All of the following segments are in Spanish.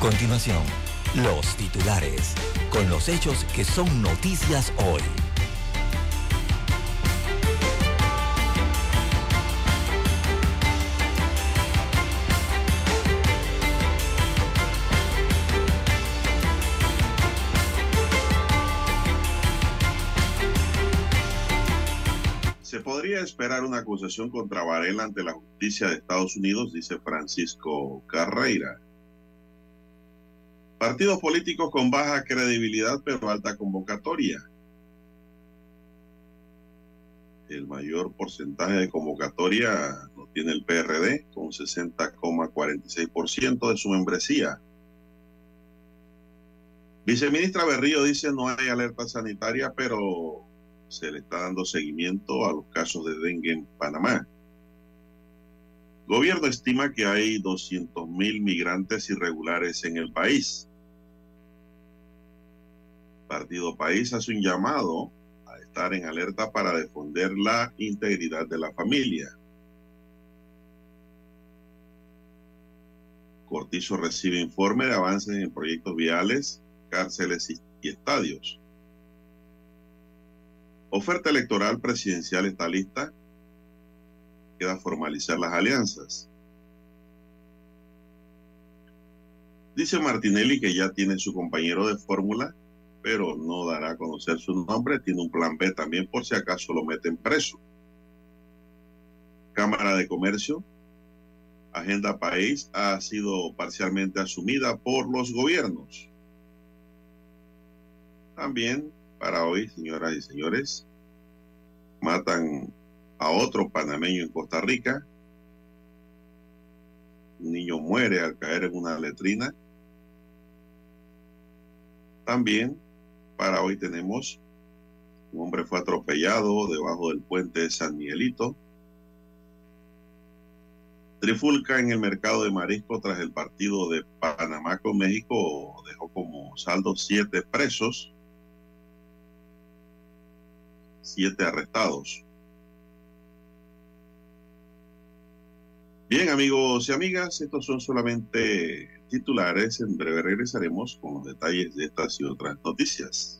continuación, los titulares, con los hechos que son noticias hoy. Se podría esperar una acusación contra Varela ante la justicia de Estados Unidos, dice Francisco Carreira. Partidos políticos con baja credibilidad pero alta convocatoria. El mayor porcentaje de convocatoria lo tiene el PRD con 60,46% de su membresía. Viceministra Berrío dice no hay alerta sanitaria, pero se le está dando seguimiento a los casos de dengue en Panamá. Gobierno estima que hay 200 mil migrantes irregulares en el país. Partido País hace un llamado a estar en alerta para defender la integridad de la familia. Cortizo recibe informe de avances en proyectos viales, cárceles y estadios. Oferta electoral presidencial está lista. Queda formalizar las alianzas. Dice Martinelli que ya tiene su compañero de fórmula, pero no dará a conocer su nombre. Tiene un plan B también por si acaso lo meten preso. Cámara de Comercio. Agenda País ha sido parcialmente asumida por los gobiernos. También para hoy, señoras y señores. Matan a otro panameño en Costa Rica. Un niño muere al caer en una letrina. También para hoy tenemos un hombre fue atropellado debajo del puente de San Miguelito. Trifulca en el mercado de marisco tras el partido de Panamá con México dejó como saldo siete presos siete arrestados. Bien, amigos y amigas, estos son solamente titulares. En breve regresaremos con los detalles de estas y otras noticias.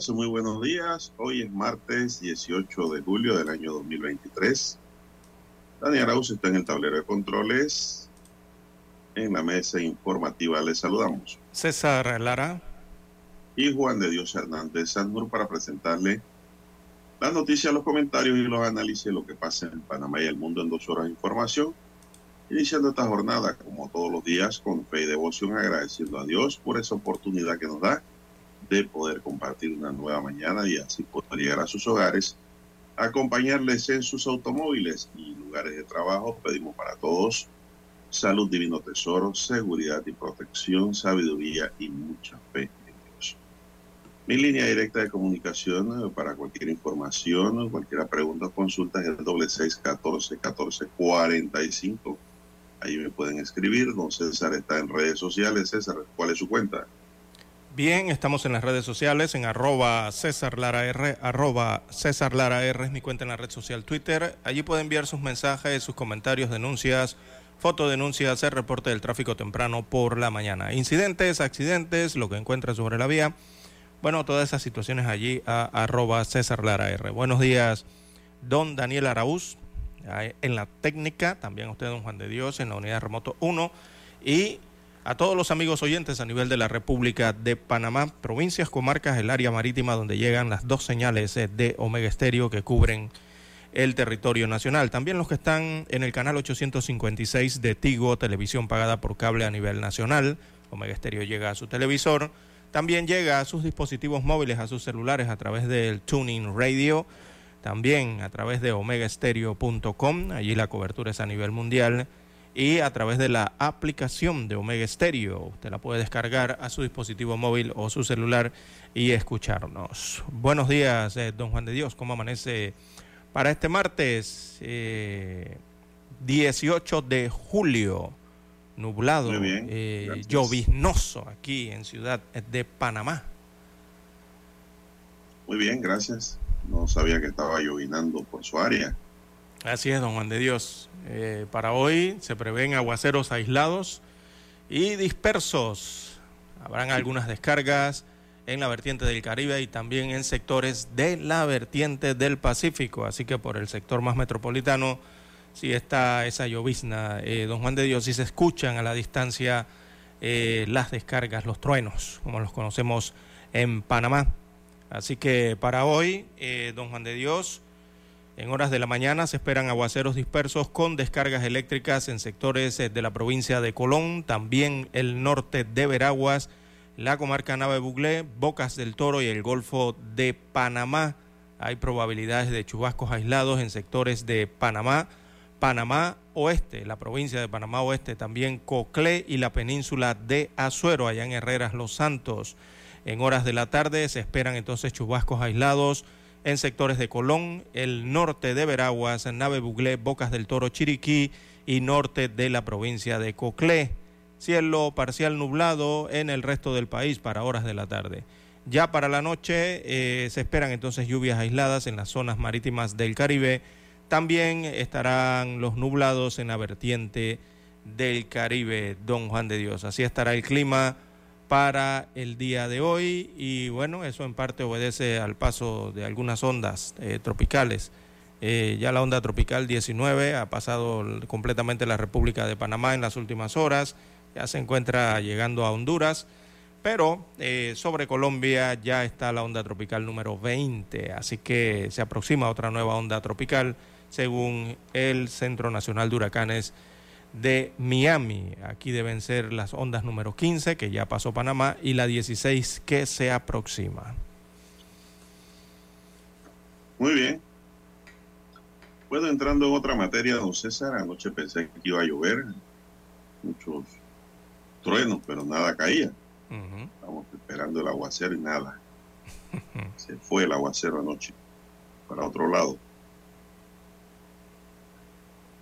Amigas, muy buenos días. Hoy es martes 18 de julio del año 2023. Dani Arauz está en el tablero de controles. En la mesa informativa les saludamos. César Lara. Y Juan de Dios Hernández Sanur para presentarle las noticias, los comentarios y los análisis de lo que pasa en Panamá y el mundo en dos horas de información. Iniciando esta jornada, como todos los días, con fe y devoción, agradeciendo a Dios por esa oportunidad que nos da de poder compartir una nueva mañana y así poder llegar a sus hogares, acompañarles en sus automóviles y lugares de trabajo. Pedimos para todos salud, divino tesoro, seguridad y protección, sabiduría y mucha fe en Dios. Mi línea directa de comunicación eh, para cualquier información, cualquier pregunta o consulta es el doble seis catorce catorce cuarenta y cinco. Ahí me pueden escribir. Don César está en redes sociales. César, ¿cuál es su cuenta? Bien, estamos en las redes sociales, en arroba César Lara R, arroba César Lara es mi cuenta en la red social Twitter. Allí puede enviar sus mensajes, sus comentarios, denuncias, fotodenuncias, el reporte del tráfico temprano por la mañana. Incidentes, accidentes, lo que encuentra sobre la vía. Bueno, todas esas situaciones allí a arroba César Lara R. Buenos días, don Daniel Araúz, en la técnica, también usted, don Juan de Dios, en la unidad remoto 1 y a todos los amigos oyentes a nivel de la República de Panamá, provincias, comarcas, el área marítima donde llegan las dos señales eh, de Omega Estéreo que cubren el territorio nacional. También los que están en el canal 856 de Tigo, televisión pagada por cable a nivel nacional. Omega Estéreo llega a su televisor. También llega a sus dispositivos móviles, a sus celulares a través del Tuning Radio. También a través de omegaestereo.com. Allí la cobertura es a nivel mundial y a través de la aplicación de Omega Stereo. Usted la puede descargar a su dispositivo móvil o su celular y escucharnos. Buenos días, eh, don Juan de Dios. ¿Cómo amanece para este martes 18 eh, de julio? Nublado, eh, lloviznoso aquí en Ciudad de Panamá. Muy bien, gracias. No sabía que estaba llovinando por su área. Así es, don Juan de Dios. Eh, para hoy se prevén aguaceros aislados y dispersos. Habrán algunas descargas en la vertiente del Caribe y también en sectores de la vertiente del Pacífico. Así que por el sector más metropolitano sí está esa llovizna. Eh, don Juan de Dios, si se escuchan a la distancia eh, las descargas, los truenos, como los conocemos en Panamá. Así que para hoy, don Juan de Dios, en horas de la mañana se esperan aguaceros dispersos con descargas eléctricas en sectores eh, de la provincia de Colón, también el norte de Veraguas, la comarca Nave Buglé, Bocas del Toro y el Golfo de Panamá. Hay probabilidades de chubascos aislados en sectores de Panamá, Panamá Oeste, la provincia de Panamá Oeste, también Coclé y la península de Azuero, allá en Herreras Los Santos. En horas de la tarde se esperan entonces chubascos aislados en sectores de Colón, el norte de Veraguas, Nave Buglé, Bocas del Toro, Chiriquí y norte de la provincia de Coclé. Cielo parcial nublado en el resto del país para horas de la tarde. Ya para la noche eh, se esperan entonces lluvias aisladas en las zonas marítimas del Caribe. También estarán los nublados en la vertiente del Caribe, Don Juan de Dios. Así estará el clima para el día de hoy y bueno, eso en parte obedece al paso de algunas ondas eh, tropicales. Eh, ya la onda tropical 19 ha pasado completamente la República de Panamá en las últimas horas, ya se encuentra llegando a Honduras, pero eh, sobre Colombia ya está la onda tropical número 20, así que se aproxima otra nueva onda tropical según el Centro Nacional de Huracanes de Miami. Aquí deben ser las ondas número 15, que ya pasó Panamá, y la 16 que se aproxima. Muy bien. Bueno, entrando en otra materia, don César, anoche pensé que iba a llover, muchos truenos, pero nada caía. Estamos esperando el aguacero y nada. Se fue el aguacero anoche para otro lado.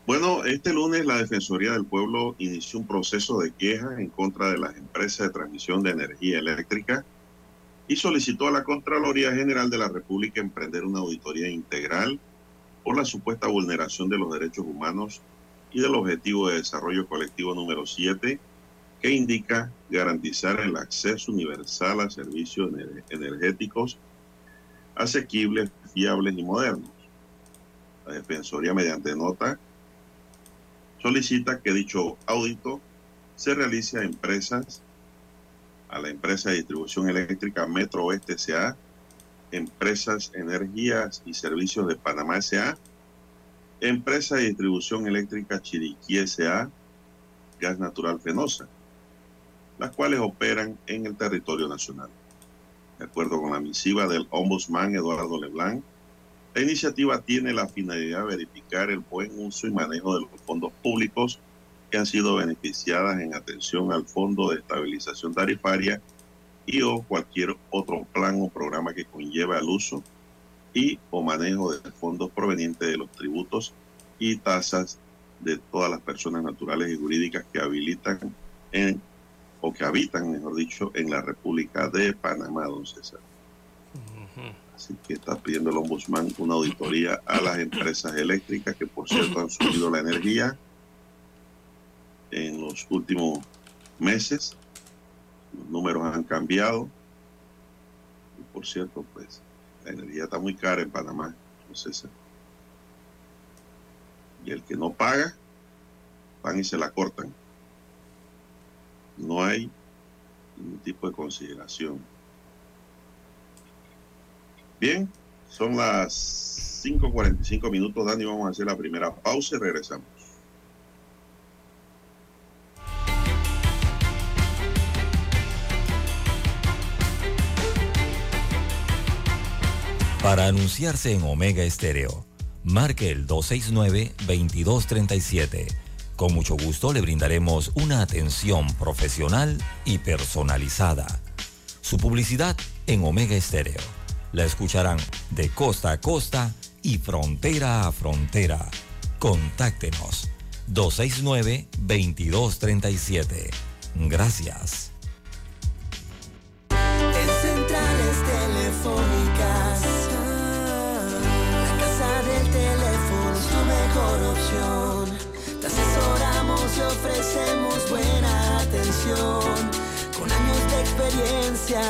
Bueno, este lunes la Defensoría del Pueblo inició un proceso de queja en contra de las empresas de transmisión de energía eléctrica y solicitó a la Contraloría General de la República emprender una auditoría integral por la supuesta vulneración de los derechos humanos y del Objetivo de Desarrollo Colectivo número 7, que indica garantizar el acceso universal a servicios energéticos asequibles, fiables y modernos. La Defensoría, mediante nota, solicita que dicho audito se realice a empresas, a la empresa de distribución eléctrica Metro Oeste S.A., Empresas Energías y Servicios de Panamá S.A., Empresa de Distribución Eléctrica Chiriquí S.A., Gas Natural Fenosa, las cuales operan en el territorio nacional. De acuerdo con la misiva del ombudsman Eduardo Leblanc, la iniciativa tiene la finalidad de verificar el buen uso y manejo de los fondos públicos que han sido beneficiadas en atención al Fondo de Estabilización Tarifaria y o cualquier otro plan o programa que conlleve al uso y o manejo de fondos provenientes de los tributos y tasas de todas las personas naturales y jurídicas que habilitan en, o que habitan, mejor dicho, en la República de Panamá, don César. Así que está pidiendo el ombudsman una auditoría a las empresas eléctricas que, por cierto, han subido la energía en los últimos meses. Los números han cambiado. Y, por cierto, pues la energía está muy cara en Panamá, César. Y el que no paga, van y se la cortan. No hay ningún tipo de consideración. Bien, son las 5.45 minutos, Dani. Vamos a hacer la primera pausa y regresamos. Para anunciarse en Omega Estéreo, marque el 269-2237. Con mucho gusto le brindaremos una atención profesional y personalizada. Su publicidad en Omega Estéreo. La escucharán de costa a costa y frontera a frontera. Contáctenos 269-2237. Gracias. En centrales telefónicas, la casa del teléfono es tu mejor opción. Te asesoramos y ofrecemos buena atención. Con años de experiencia,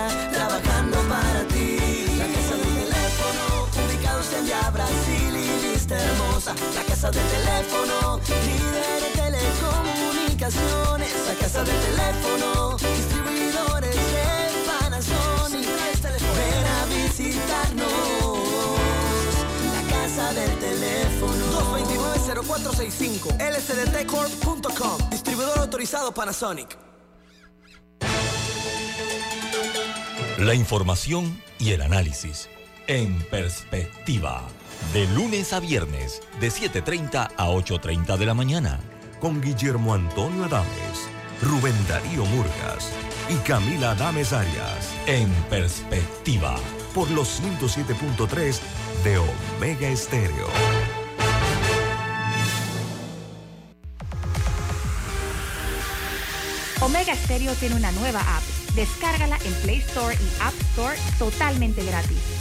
La casa del teléfono, líder de telecomunicaciones. La casa del teléfono, distribuidores de Panasonic. Ven a visitarnos. La casa del teléfono. 229-0465 lsdtcorp.com Distribuidor autorizado Panasonic La información y el análisis en perspectiva. De lunes a viernes, de 7.30 a 8.30 de la mañana. Con Guillermo Antonio Adames, Rubén Darío Murgas y Camila Adames Arias. En perspectiva. Por los 107.3 de Omega Estéreo. Omega Stereo tiene una nueva app. Descárgala en Play Store y App Store totalmente gratis.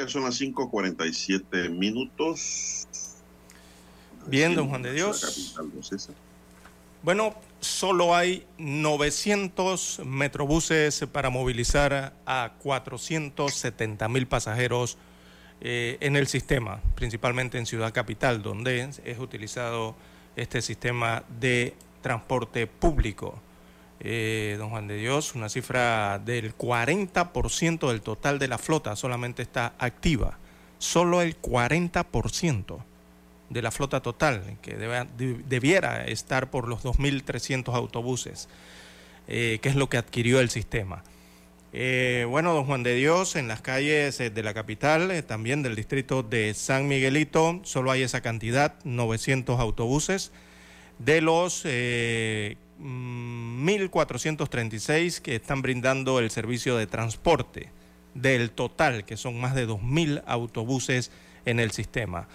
Ya son las 5.47 minutos. Bien, don Juan de Dios. Bueno, solo hay 900 metrobuses para movilizar a 470 mil pasajeros eh, en el sistema, principalmente en Ciudad Capital, donde es utilizado este sistema de transporte público. Eh, don Juan de Dios, una cifra del 40% del total de la flota solamente está activa. Solo el 40% de la flota total, que debiera estar por los 2.300 autobuses, eh, que es lo que adquirió el sistema. Eh, bueno, don Juan de Dios, en las calles de la capital, también del distrito de San Miguelito, solo hay esa cantidad, 900 autobuses. De los 1.436 que están brindando el servicio de transporte, del total, que son más de 2.000 autobuses en el sistema.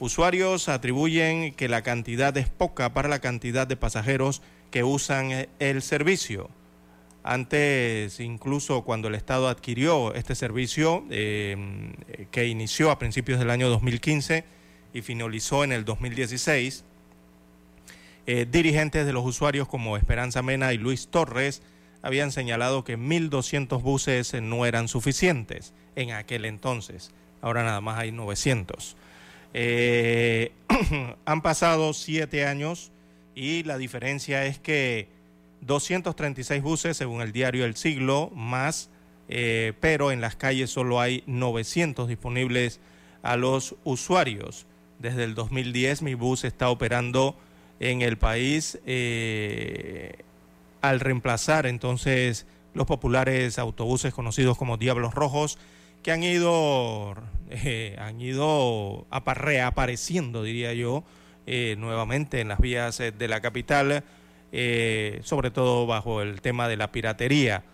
Usuarios atribuyen que la cantidad es poca para la cantidad de pasajeros que usan el servicio. Antes, incluso cuando el Estado adquirió este servicio, eh, que inició a principios del año 2015, y finalizó en el 2016. Eh, dirigentes de los usuarios como Esperanza Mena y Luis Torres habían señalado que 1.200 buses no eran suficientes en aquel entonces. Ahora nada más hay 900. Eh, han pasado siete años y la diferencia es que 236 buses, según el diario El Siglo, más, eh, pero en las calles solo hay 900 disponibles a los usuarios. Desde el 2010 mi bus está operando en el país eh, al reemplazar entonces los populares autobuses conocidos como Diablos Rojos que han ido, eh, han ido reapareciendo, diría yo, eh, nuevamente en las vías de la capital, sobre todo bajo el tema de la piratería.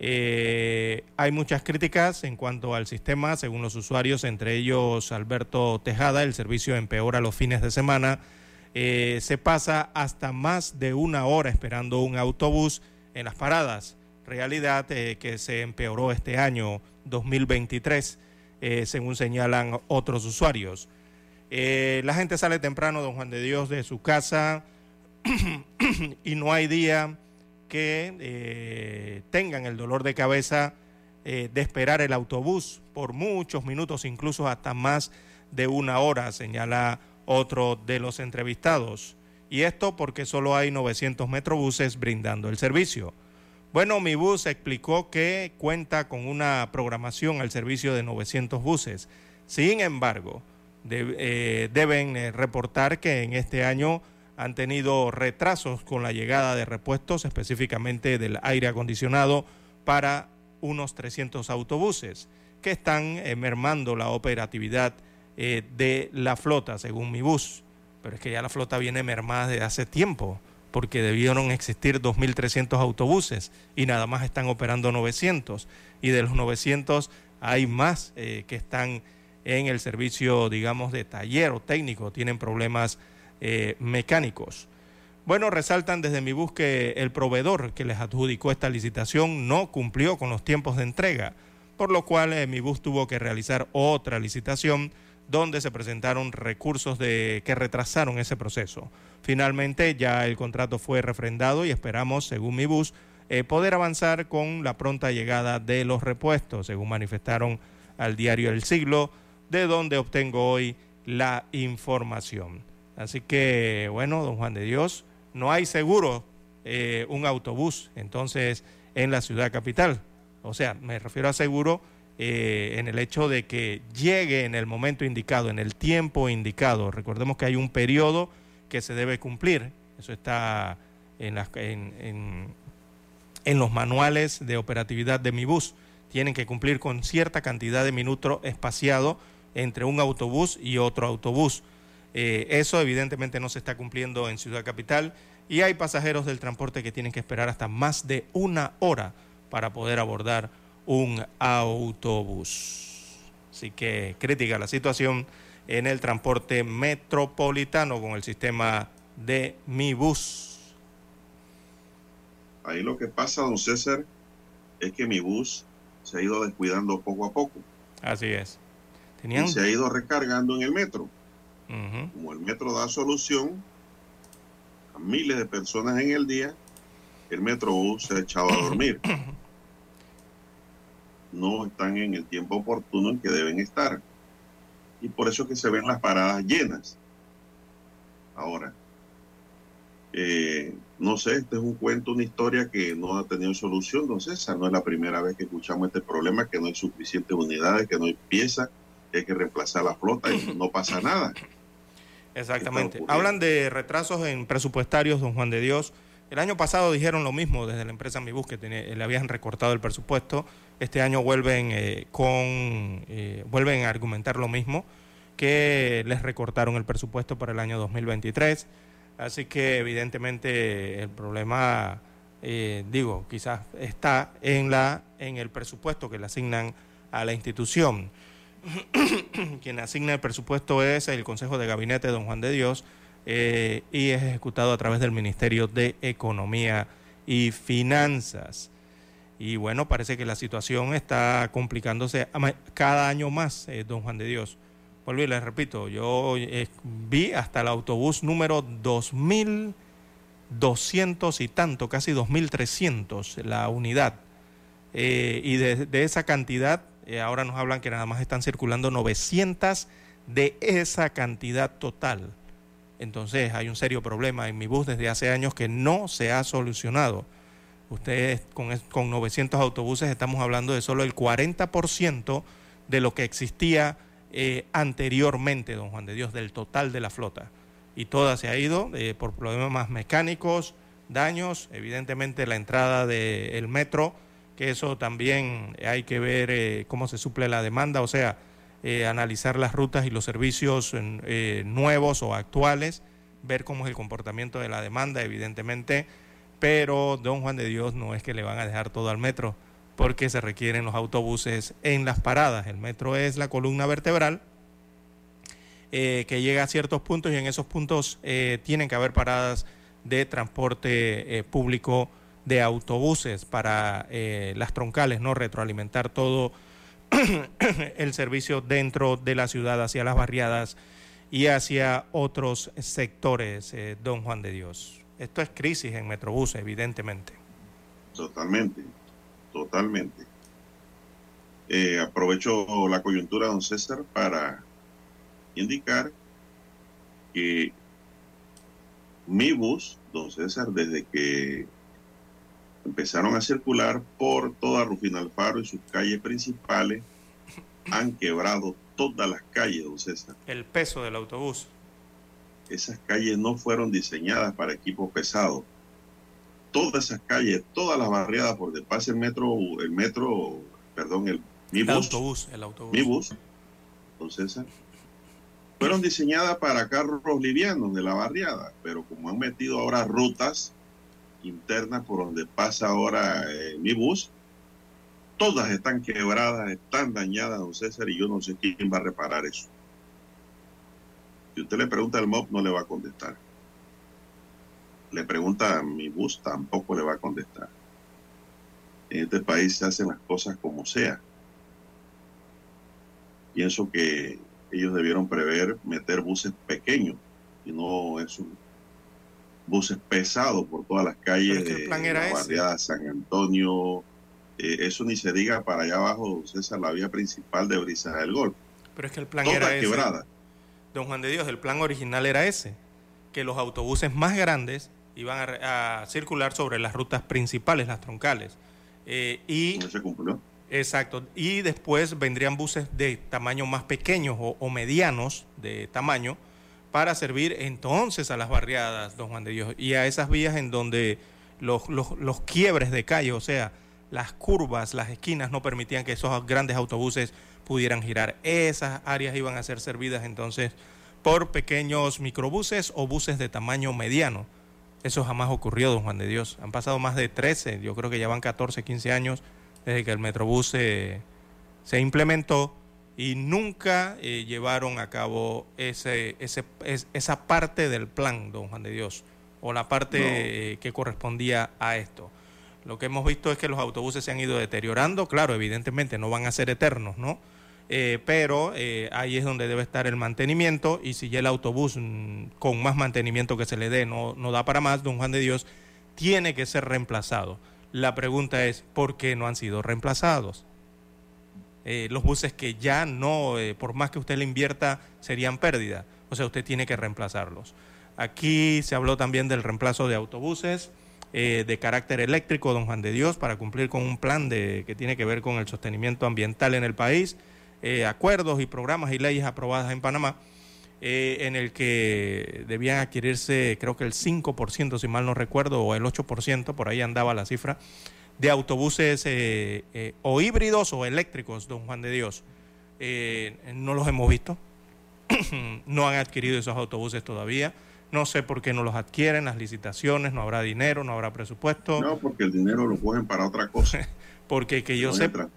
hay muchas críticas en cuanto al sistema, según los usuarios, entre ellos Alberto Tejada, el servicio empeora los fines de semana. Se pasa hasta más de una hora esperando un autobús en las paradas realidad que se empeoró este año 2023, eh, según señalan otros usuarios. Eh, la gente sale temprano, don Juan de Dios, de su casa y no hay día que eh, tengan el dolor de cabeza de esperar el autobús por muchos minutos, incluso hasta más de una hora, señala otro de los entrevistados. Y esto porque solo hay 900 metrobuses brindando el servicio. Bueno, mi bus explicó que cuenta con una programación al servicio de 900 buses. Sin embargo, eh, deben eh, reportar que en este año han tenido retrasos con la llegada de repuestos, específicamente del aire acondicionado, para unos 300 autobuses que están eh, mermando la operatividad de la flota, según mi bus. Pero es que ya la flota viene mermada desde hace tiempo porque debieron existir 2.300 autobuses y nada más están operando 900. Y de los 900 hay más eh, que están en el servicio, digamos, de taller o técnico, tienen problemas eh, mecánicos. Bueno, resaltan desde mi bus que el proveedor que les adjudicó esta licitación no cumplió con los tiempos de entrega, por lo cual eh, mi bus tuvo que realizar otra licitación donde se presentaron recursos de, que retrasaron ese proceso. Finalmente ya el contrato fue refrendado y esperamos, según mi bus, eh, poder avanzar con la pronta llegada de los repuestos, según manifestaron al diario El Siglo, de donde obtengo hoy la información. Así que, bueno, don Juan de Dios, no hay seguro eh, un autobús entonces en la ciudad capital. O sea, me refiero a seguro eh, en el hecho de que llegue en el momento indicado, en el tiempo indicado. Recordemos que hay un periodo que se debe cumplir. Eso está en, los manuales de operatividad de mi bus. Tienen que cumplir con cierta cantidad de minutos espaciado entre un autobús y otro autobús. Eh, eso evidentemente no se está cumpliendo en Ciudad Capital y hay pasajeros del transporte que tienen que esperar hasta más de una hora para poder abordar un autobús. Así que crítica la situación en el transporte metropolitano con el sistema de Mi Bus. Ahí lo que pasa, don César, es que mi bus se ha ido descuidando poco a poco. Así es. Y se ha ido recargando en el metro. Como el metro da solución a miles de personas en el día, el metrobús se ha echado a dormir. no están en el tiempo oportuno en que deben estar y por eso que se ven las paradas llenas. Ahora, eh, no sé, este es un cuento, una historia que no ha tenido solución, don César. No es la primera vez que escuchamos este problema, que no hay suficientes unidades, que no hay piezas, que hay que reemplazar la flota y no pasa nada. Exactamente. Hablan de retrasos en presupuestarios, don Juan de Dios. El año pasado dijeron lo mismo desde la empresa Mibus, que le habían recortado el presupuesto. Este año vuelven, eh, con, eh, vuelven a argumentar lo mismo, que les recortaron el presupuesto para el año 2023. Así que evidentemente el problema, eh, digo, quizás está en, la, en el presupuesto que le asignan a la institución. Quien asigna el presupuesto es el Consejo de Gabinete, don Juan de Dios, eh, y es ejecutado a través del Ministerio de Economía y Finanzas. Y bueno, parece que la situación está complicándose cada año más, eh, don Juan de Dios, vuelvo y les repito, yo eh, vi hasta el autobús número 2200 y tanto, casi 2300 la unidad. Y de, de, esa cantidad, ahora nos hablan que nada más están circulando 900 de esa cantidad total. Entonces hay un serio problema en mi bus desde hace años que no se ha solucionado. Ustedes con, con 900 autobuses estamos hablando de solo el 40% de lo que existía eh, anteriormente, don Juan de Dios, del total de la flota. Y toda se ha ido eh, por problemas mecánicos, daños, evidentemente la entrada del metro, que eso también hay que ver eh, cómo se suple la demanda, o sea, eh, analizar las rutas y los servicios eh, nuevos o actuales, ver cómo es el comportamiento de la demanda, evidentemente, pero don Juan de Dios no es que le van a dejar todo al metro, porque se requieren los autobuses en las paradas. El metro es la columna vertebral eh, que llega a ciertos puntos y en esos puntos tienen que haber paradas de transporte público de autobuses para las troncales, no retroalimentar todo el servicio dentro de la ciudad hacia las barriadas y hacia otros sectores, eh, don Juan de Dios. Esto es crisis en Metrobús, evidentemente. Totalmente, totalmente. Eh, aprovecho la coyuntura, don César, para indicar que mi bus, don César, desde que empezaron a circular por toda Rufino Alfaro y sus calles principales. Han quebrado todas las calles, don César. El peso del autobús. Esas calles no fueron diseñadas para equipos pesados. Todas esas calles, todas las barriadas por donde pasa el metro, el metro, perdón, el mi bus, autobús, el autobús. Mi bus, don César, fueron diseñadas para carros livianos de la barriada, pero como han metido ahora rutas interna por donde pasa ahora eh, mi bus, todas están quebradas, están dañadas, don César, y yo no sé quién va a reparar eso. Si usted le pregunta al MOP, no le va a contestar. Le pregunta a mi bus, tampoco le va a contestar. En este país se hacen las cosas como sea. Pienso que ellos debieron prever meter buses pequeños y no es un buses pesados por todas las calles de la barriada San Antonio. Eh, eso ni se diga para allá abajo, César, la vía principal de Brisas del Golfo. Pero es que el plan era ese. Don Juan de Dios, el plan original era ese, que los autobuses más grandes iban a, circular sobre las rutas principales, las troncales. Eh, y ¿No se cumplió? Exacto. Y después vendrían buses de tamaño más pequeños o medianos de tamaño, para servir entonces a las barriadas, don Juan de Dios, y a esas vías en donde los, los, quiebres de calle, o sea, las curvas, las esquinas no permitían que esos grandes autobuses pudieran girar. Esas áreas iban a ser servidas entonces por pequeños microbuses o buses de tamaño mediano. Eso jamás ocurrió, don Juan de Dios. Han pasado más de 13, yo creo que ya van 14, 15 años desde que el Metrobús se, se implementó y nunca eh, llevaron a cabo ese, ese, esa parte del plan, don Juan de Dios, o la parte eh, que correspondía a esto. Lo que hemos visto es que los autobuses se han ido deteriorando, claro, evidentemente no van a ser eternos, ¿no? Eh, pero ahí es donde debe estar el mantenimiento y si ya el autobús mm, con más mantenimiento que se le dé no, no da para más, don Juan de Dios, tiene que ser reemplazado. La pregunta es, ¿por qué no han sido reemplazados? Eh, los buses que ya no, eh, por más que usted le invierta, serían pérdida. O sea, usted tiene que reemplazarlos. Aquí se habló también del reemplazo de autobuses eh, de carácter eléctrico, don Juan de Dios, para cumplir con un plan de, que tiene que ver con el sostenimiento ambiental en el país, acuerdos y programas y leyes aprobadas en Panamá, en el que debían adquirirse, creo que el 5%, si mal no recuerdo, o el 8%, por ahí andaba la cifra, de autobuses eh, eh, o híbridos o eléctricos, don Juan de Dios. Eh, no los hemos visto, no han adquirido esos autobuses todavía. No sé por qué no los adquieren, las licitaciones, no habrá dinero, no habrá presupuesto. No, porque el dinero lo cogen para otra cosa. porque que yo sepa.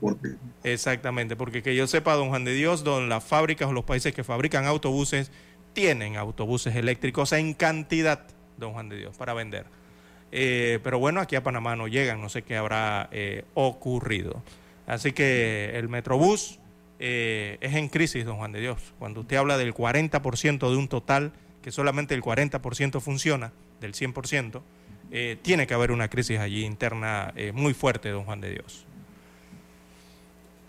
Exactamente, porque que yo sepa, don Juan de Dios, don las fábricas o los países que fabrican autobuses tienen autobuses eléctricos en cantidad, don Juan de Dios, para vender. Eh, pero bueno, aquí a Panamá no llegan, no sé qué habrá eh, ocurrido. Así que el Metrobús eh, es en crisis, don Juan de Dios. Cuando usted habla del 40% de un total, que solamente el 40% funciona, del 100%, eh, tiene que haber una crisis allí interna muy fuerte, don Juan de Dios.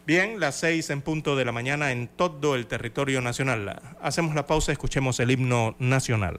Bien, las seis en punto de la mañana en todo el territorio nacional. Hacemos la pausa, escuchemos el himno nacional.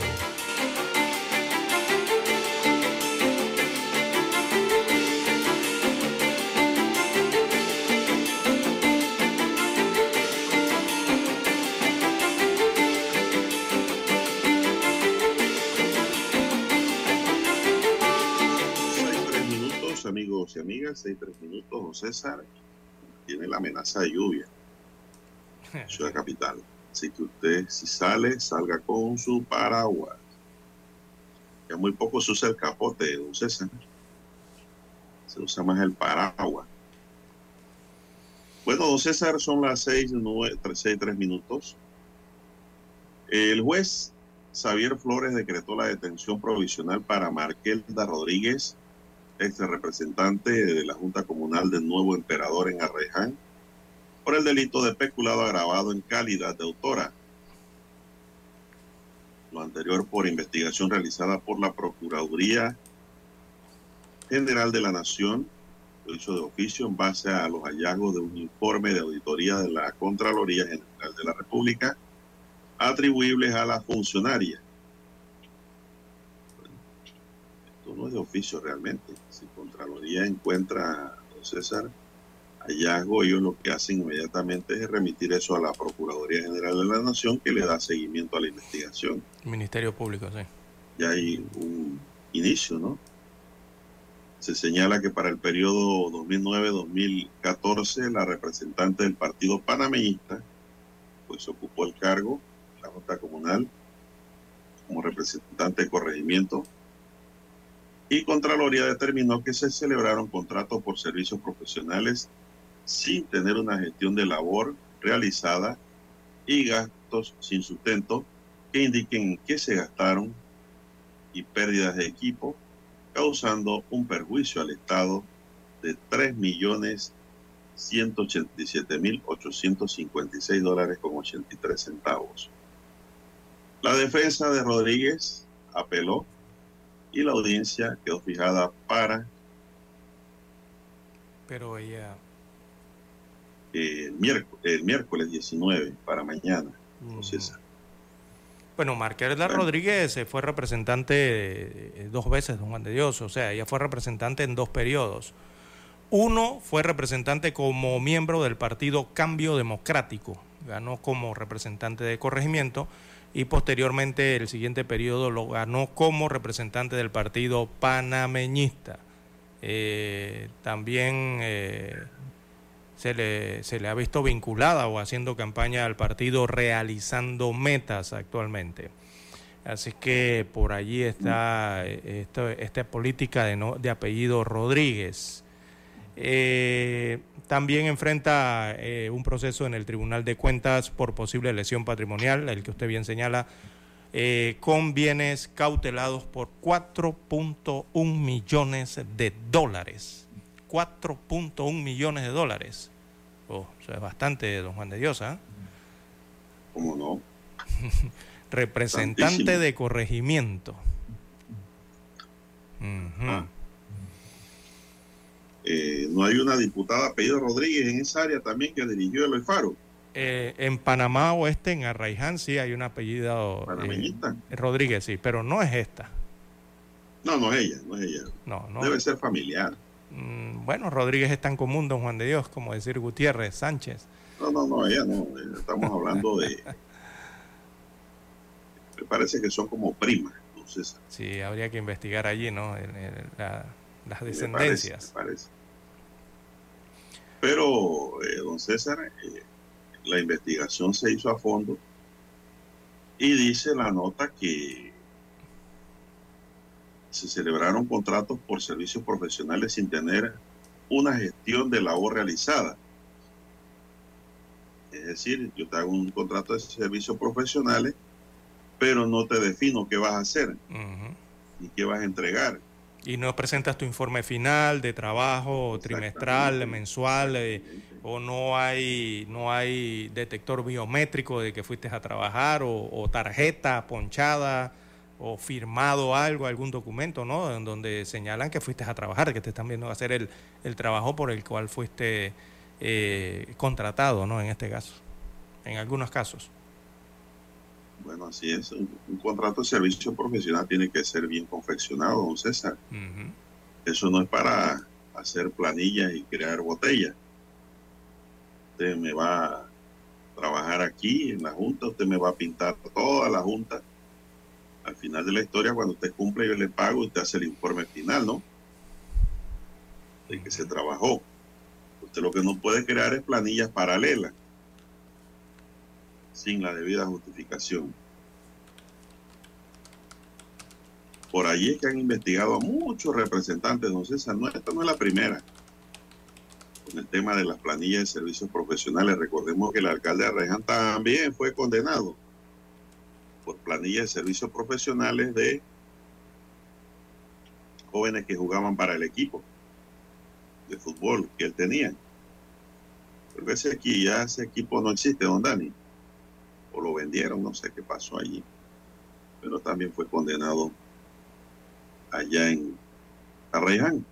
Don César, tiene la amenaza de lluvia. Ciudad capital. Así que usted, si sale, salga con su paraguas. Ya muy poco se usa el capote, don César. Se usa más el paraguas. Bueno, don César, son las seis, nueve, seis, tres minutos. El juez Xavier Flores decretó la detención provisional para Marquelda Rodríguez, ex representante de la Junta Comunal del Nuevo Emperador en Arreján, por el delito de peculado agravado en calidad de autora. Lo anterior por investigación realizada por la Procuraduría General de la Nación, lo hizo de oficio en base a los hallazgos de un informe de auditoría de la Contraloría General de la República atribuibles a la funcionaria. Esto no es de oficio realmente. Si Contraloría encuentra, don César, hallazgo, ellos lo que hacen inmediatamente es remitir eso a la Procuraduría General de la Nación que le da seguimiento a la investigación. Ministerio Público, sí. Ya hay un inicio, ¿no? Se señala que para el periodo 2009-2014 la representante del partido panameñista pues ocupó el cargo, la Junta Comunal, como representante de corregimiento y Contraloría determinó que se celebraron contratos por servicios profesionales sin tener una gestión de labor realizada y gastos sin sustento que indiquen en qué se gastaron y pérdidas de equipo, causando un perjuicio al Estado de 3.187.856 dólares con 83 centavos. La defensa de Rodríguez apeló y la audiencia quedó fijada para Pero ella... el, miércoles, el miércoles 19, para mañana. mm, Bueno, Marquerda Bueno. Rodríguez fue representante eh, dos veces, don Juan de Dios, o sea, ella fue representante en dos periodos. Uno fue representante como miembro del partido Cambio Democrático, ganó como representante de corregimiento y posteriormente el siguiente periodo lo ganó como representante del partido panameñista. Eh, también eh, se le, se le ha visto vinculada o haciendo campaña al partido realizando metas actualmente. Así que por allí está eh, esta política de, no- de apellido Rodríguez. Eh, también enfrenta eh, un proceso en el Tribunal de Cuentas por posible lesión patrimonial, el que usted bien señala, eh, con bienes cautelados por 4.1 millones de dólares. 4.1 millones de dólares. Oh, eso es bastante, don Juan de Dios, ¿ah? ¿cómo no? Representante Tantísimo. de corregimiento. Ah. Eh, no hay una diputada apellido Rodríguez en esa área también que dirigió el Faro, Eh, en Panamá Oeste, en Arraiján, sí hay un apellido eh. Rodríguez, sí, pero no es esta. No, no es ella, no es ella. No, no. Debe ser familiar. Mm, bueno, Rodríguez es tan común, don Juan de Dios, como decir Gutiérrez, Sánchez. No, no, no, ella no. eh, Estamos hablando de. Me parece que son como primas, entonces. Sí, habría que investigar allí, ¿no? La- las me descendencias. parece, me parece. Pero, eh, don César, eh, la investigación se hizo a fondo y dice la nota que se celebraron contratos por servicios profesionales sin tener una gestión de labor realizada. Es decir, yo te hago un contrato de servicios profesionales, pero no te defino qué vas a hacer ni qué vas a entregar. Y no presentas tu informe final de trabajo trimestral, mensual, eh, o no hay no hay detector biométrico de que fuiste a trabajar o, o tarjeta ponchada o firmado algo, algún documento, ¿no? En donde señalan que fuiste a trabajar, que te están viendo hacer el, el trabajo por el cual fuiste eh, contratado, ¿no? En este caso, en algunos casos. Bueno, así es. Un, un contrato de servicio profesional tiene que ser bien confeccionado, don César. Eso no es para hacer planillas y crear botellas. Usted me va a trabajar aquí en la Junta, usted me va a pintar toda la Junta. Al final de la historia, cuando usted cumple, yo le pago y usted hace el informe final, ¿no? De que se trabajó. Usted lo que no puede crear es planillas paralelas sin la debida justificación. Por allí es que han investigado a muchos representantes, don César. No, esta no es la primera. Con el tema de las planillas de servicios profesionales, recordemos que el alcalde de también fue condenado por planillas de servicios profesionales de jóvenes que jugaban para el equipo de fútbol que él tenía. Pero ese aquí, ya ese equipo no existe, don Dani. O lo vendieron, no sé qué pasó allí. Pero también fue condenado allá en Arreján.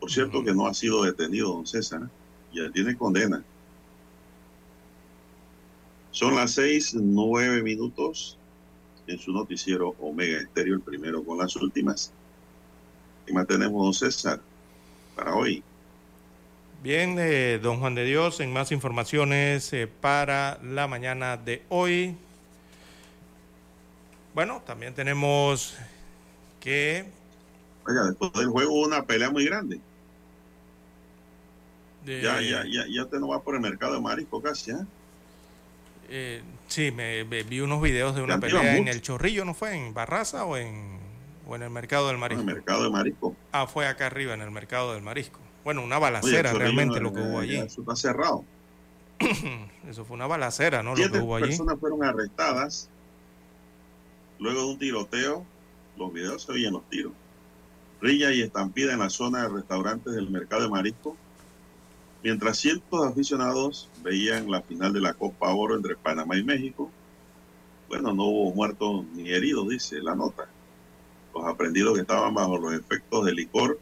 Por cierto que no ha sido detenido don César, ¿eh? ya tiene condena. Son las seis, nueve minutos en su noticiero Omega Estéreo, el primero con las últimas. ¿Qué más tenemos, don César, para hoy? Bien, eh, don Juan de Dios, en más informaciones eh, para la mañana de hoy. Bueno, también tenemos que... Oiga, después del juego hubo una pelea muy grande. de- Ya, ya, ya, ya usted no va por el mercado de marisco casi, ¿ah? eh, sí, me, me vi unos videos de una pelea en el Chorrillo, ¿no fue? ¿En Barraza o en, o en el Mercado del En Marisco? el mercado de marisco. Ah, fue acá arriba, en el Mercado del Marisco. Bueno, una Oye, balacera Chorrillo, realmente lo que hubo allí. Eso está cerrado. Eso fue una balacera, ¿no? Lo que hubo allí. personas fueron arrestadas luego de un tiroteo. Los videos se oyen los tiros. Rilla y estampida en la zona de restaurantes del mercado de marisco. Mientras cientos de aficionados veían la final de la Copa Oro entre Panamá y México. Bueno, no hubo muertos ni heridos, dice la nota. Los aprendidos que estaban bajo los efectos del licor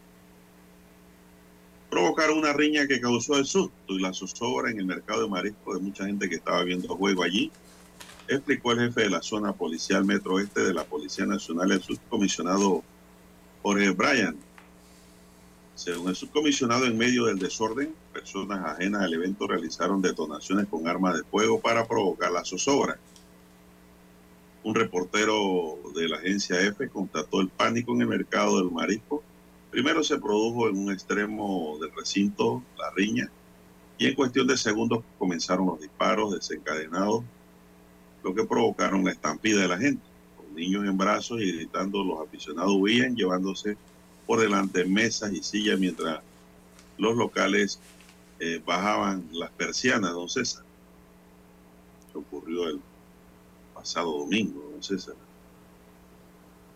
provocaron una riña que causó el susto y la zozobra en el mercado de marisco de mucha gente que estaba viendo juego allí, explicó el jefe de la zona policial Metro Oeste de la Policía Nacional, el subcomisionado Jorge Bryan. Según el subcomisionado, en medio del desorden, personas ajenas al evento realizaron detonaciones con armas de fuego para provocar la zozobra. Un reportero de la agencia F constató el pánico en el mercado del marisco Primero se produjo en un extremo del recinto la riña y en cuestión de segundos comenzaron los disparos desencadenados, lo que provocaron la estampida de la gente. Con niños en brazos y gritando, los aficionados huían llevándose por delante mesas y sillas mientras los locales eh, bajaban las persianas, don César. Ocurrió el pasado domingo, don César.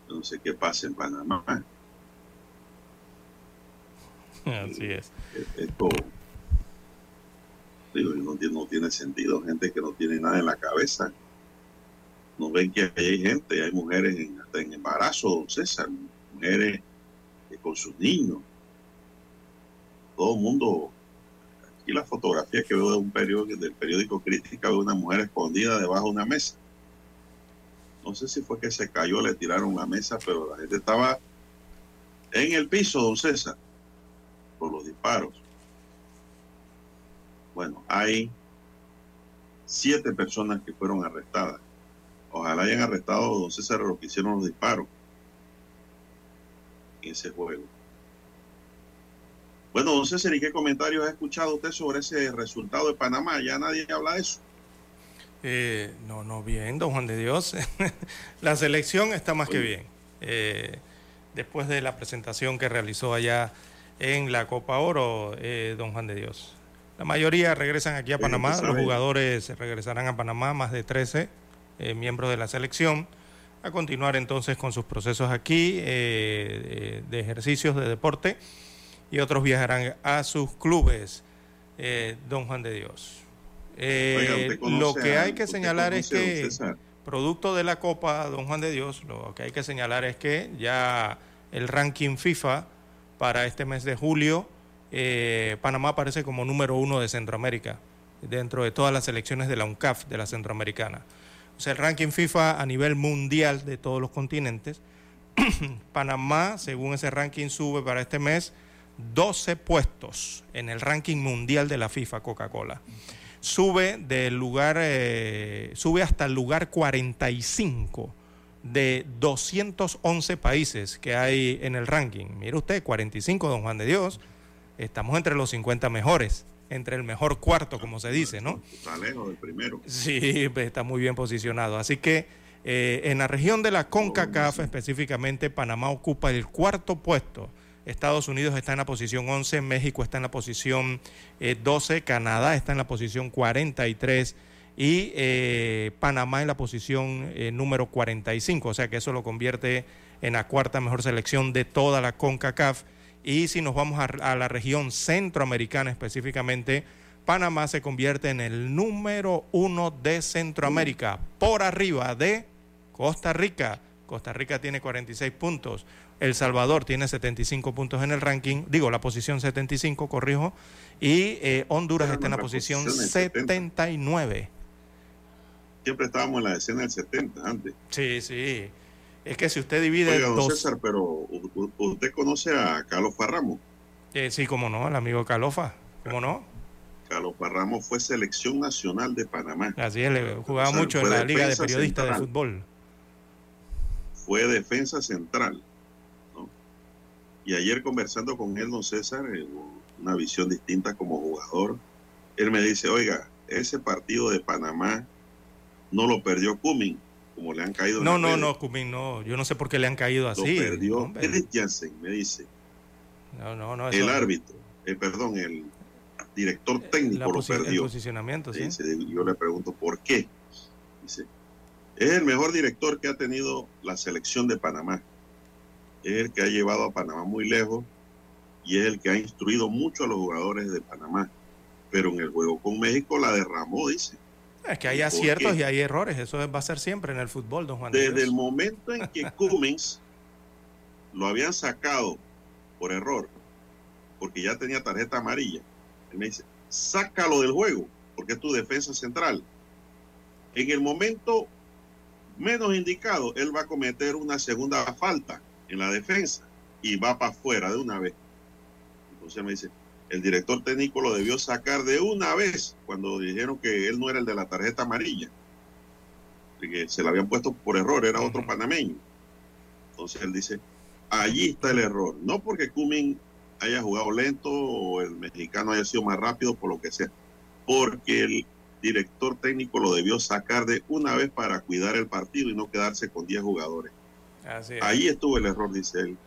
No sé qué pasa en Panamá. Así es. esto digo, no tiene, no tiene sentido gente que no tiene nada en la cabeza. No ven que hay gente hay mujeres en, hasta en embarazo don César mujeres eh, con sus niños. Todo el mundo aquí la fotografía que veo de un periódico del periódico crítica veo una mujer escondida debajo de una mesa. No sé si fue que se cayó le tiraron la mesa pero la gente estaba en el piso don César por los disparos. Bueno, hay siete personas que fueron arrestadas. Ojalá hayan arrestado a don César los que hicieron los disparos en ese juego. Bueno, don César, ¿y qué comentarios ha escuchado usted sobre ese resultado de Panamá? Ya nadie habla de eso. Eh, no, no, bien, don Juan de Dios. la selección está más que bien. Eh, después de la presentación que realizó allá en la Copa Oro, eh, don Juan de Dios. La mayoría regresan aquí a Panamá, los jugadores regresarán a Panamá, más de 13 eh, miembros de la selección, a continuar entonces con sus procesos aquí eh, de ejercicios de deporte y otros viajarán a sus clubes, don Juan de Dios. Oiga, ¿usted conoce lo que hay que señalar es que producto de la Copa Don Juan de Dios, lo que hay que señalar es que ya el ranking FIFA para este mes de julio, eh, Panamá aparece como número uno de Centroamérica, dentro de todas las selecciones de la UNCAF, de la Centroamericana. O sea, el ranking FIFA a nivel mundial de todos los continentes, Panamá, según ese ranking, sube para este mes 12 puestos en el ranking mundial de la FIFA Coca-Cola. Sube del lugar, eh, sube hasta el lugar 45 de 211 países que hay en el ranking. Mire usted, 45, don Juan de Dios. Estamos entre los 50 mejores, entre el mejor cuarto, como se dice, ¿no? Está lejos del primero. Sí, pues, está muy bien posicionado. Así que eh, en la región de la CONCACAF, específicamente, Panamá ocupa el cuarto puesto. Estados Unidos está en la posición 11, México está en la posición eh, 12, Canadá está en la posición 43 y eh, Panamá en la posición eh, número 45. O sea que eso lo convierte en la cuarta mejor selección de toda la CONCACAF. Y si nos vamos a, a la región centroamericana específicamente, Panamá se convierte en el número uno de Centroamérica, por arriba de Costa Rica. Costa Rica tiene 46 puntos. El Salvador tiene 75 puntos en el ranking, digo, la posición 75, corrijo. Y eh, Honduras está en la posición posición es 70. 79. Siempre estábamos en la escena del 70 antes. Sí, sí. Es que si usted divide Oiga, don dos... César, pero usted conoce a Carlos Parramo. Eh, sí, como no, el amigo Calofa. ¿Cómo no? Carlos Parramo fue selección nacional de Panamá. Así es, le jugaba mucho en la Liga de Periodistas de. Fútbol. Fue defensa central. ¿no? Y ayer conversando con él, don César, eh, una visión distinta como jugador, él me dice, oiga, ese partido de Panamá no lo perdió Cumming, como le han caído No, no, no, Cumín, no. Yo no sé por qué le han caído Lo así. perdió hombre. Eric Jansen, me dice. No, no, no. el eso- árbitro, eh, perdón, el director la técnico lo posi- el perdió. posicionamiento, sí. Dice, yo le pregunto por qué. Dice, es el mejor director que ha tenido la selección de Panamá. Es el que ha llevado a Panamá muy lejos y es el que ha instruido mucho a los jugadores de Panamá. Pero en el juego con México la derramó, dice. Es que hay ¿Por aciertos y hay errores. Eso va a ser siempre en el fútbol, don Juan de Desde Dios. el momento en que Cummings lo habían sacado por error, porque ya tenía tarjeta amarilla, él me dice, sácalo del juego, porque es tu defensa central. En el momento menos indicado, él va a cometer una segunda falta en la defensa y va para afuera de una vez. Entonces me dice, el director técnico lo debió sacar de una vez cuando dijeron que él no era el de la tarjeta amarilla que se la habían puesto por error, era otro panameño. Entonces él dice, allí está el error. No porque Cumming haya jugado lento o el mexicano haya sido más rápido, por lo que sea, porque el director técnico lo debió sacar de una vez para cuidar el partido y no quedarse con 10 jugadores. Así es. Ahí estuvo el error, dice él.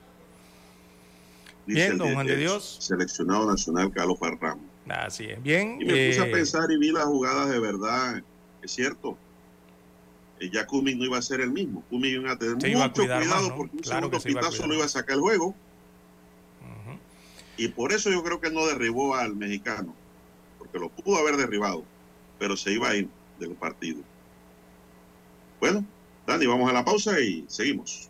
Bien, don Juan de Dios. Seleccionado nacional Carlos Farramo. Así es. Bien. Y me puse eh, a pensar y vi las jugadas de verdad. Es cierto. Eh, Ya Cumming no iba a ser el mismo. Cumming iba a tener Se iba a mucho cuidado más, ¿no? porque un Claro segundo se pitazo lo iba a sacar el juego. Y por eso yo creo que no derribó al mexicano. Porque lo pudo haber derribado. Pero se iba a ir del partido. Bueno, Dani, vamos a la pausa y seguimos.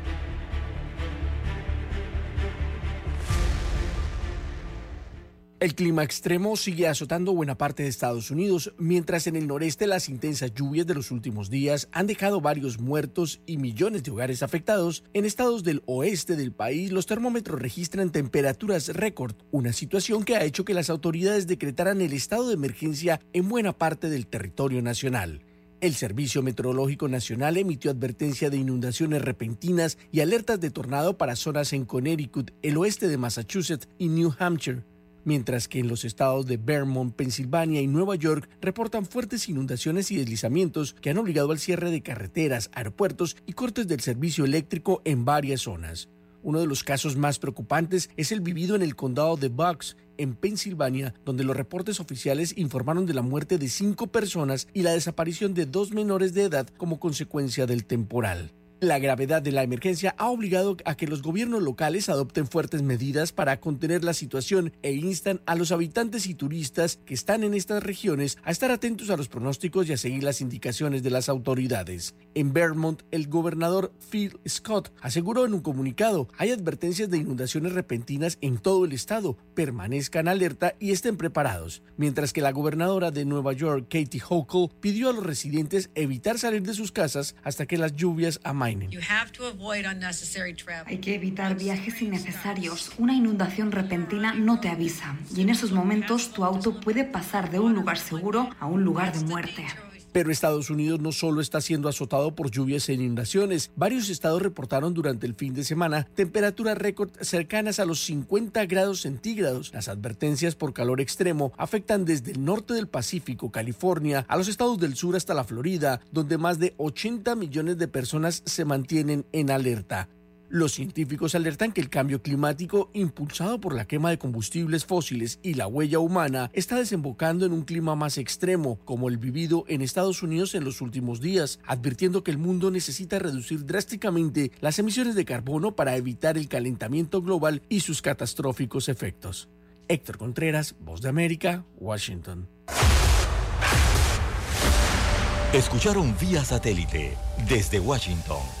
El clima extremo sigue azotando buena parte de Estados Unidos, mientras en el noreste las intensas lluvias de los últimos días han dejado varios muertos y millones de hogares afectados. En estados del oeste del país los termómetros registran temperaturas récord, una situación que ha hecho que las autoridades decretaran el estado de emergencia en buena parte del territorio nacional. El Servicio Meteorológico Nacional emitió advertencia de inundaciones repentinas y alertas de tornado para zonas en Connecticut, el oeste de Massachusetts y New Hampshire mientras que en los estados de Vermont, Pensilvania y Nueva York reportan fuertes inundaciones y deslizamientos que han obligado al cierre de carreteras, aeropuertos y cortes del servicio eléctrico en varias zonas. Uno de los casos más preocupantes es el vivido en el condado de Bucks, en Pensilvania, donde los reportes oficiales informaron de la muerte de cinco personas y la desaparición de dos menores de edad como consecuencia del temporal. La gravedad de la emergencia ha obligado a que los gobiernos locales adopten fuertes medidas para contener la situación e instan a los habitantes y turistas que están en estas regiones a estar atentos a los pronósticos y a seguir las indicaciones de las autoridades. En Vermont, el gobernador Phil Scott aseguró en un comunicado, hay advertencias de inundaciones repentinas en todo el estado, permanezcan alerta y estén preparados, mientras que la gobernadora de Nueva York, Katie Hochul, pidió a los residentes evitar salir de sus casas hasta que las lluvias amainen. Hay que evitar viajes innecesarios. Una inundación repentina no te avisa y en esos momentos tu auto puede pasar de un lugar seguro a un lugar de muerte. Pero Estados Unidos no solo está siendo azotado por lluvias e inundaciones. Varios estados reportaron durante el fin de semana temperaturas récord cercanas a los 50 grados centígrados. Las advertencias por calor extremo afectan desde el norte del Pacífico, California, a los estados del sur hasta la Florida, donde más de 80 millones de personas se mantienen en alerta. Los científicos alertan que el cambio climático, impulsado por la quema de combustibles fósiles y la huella humana, está desembocando en un clima más extremo, como el vivido en Estados Unidos en los últimos días, advirtiendo que el mundo necesita reducir drásticamente las emisiones de carbono para evitar el calentamiento global y sus catastróficos efectos. Héctor Contreras, Voz de América, Washington. Escucharon vía satélite desde Washington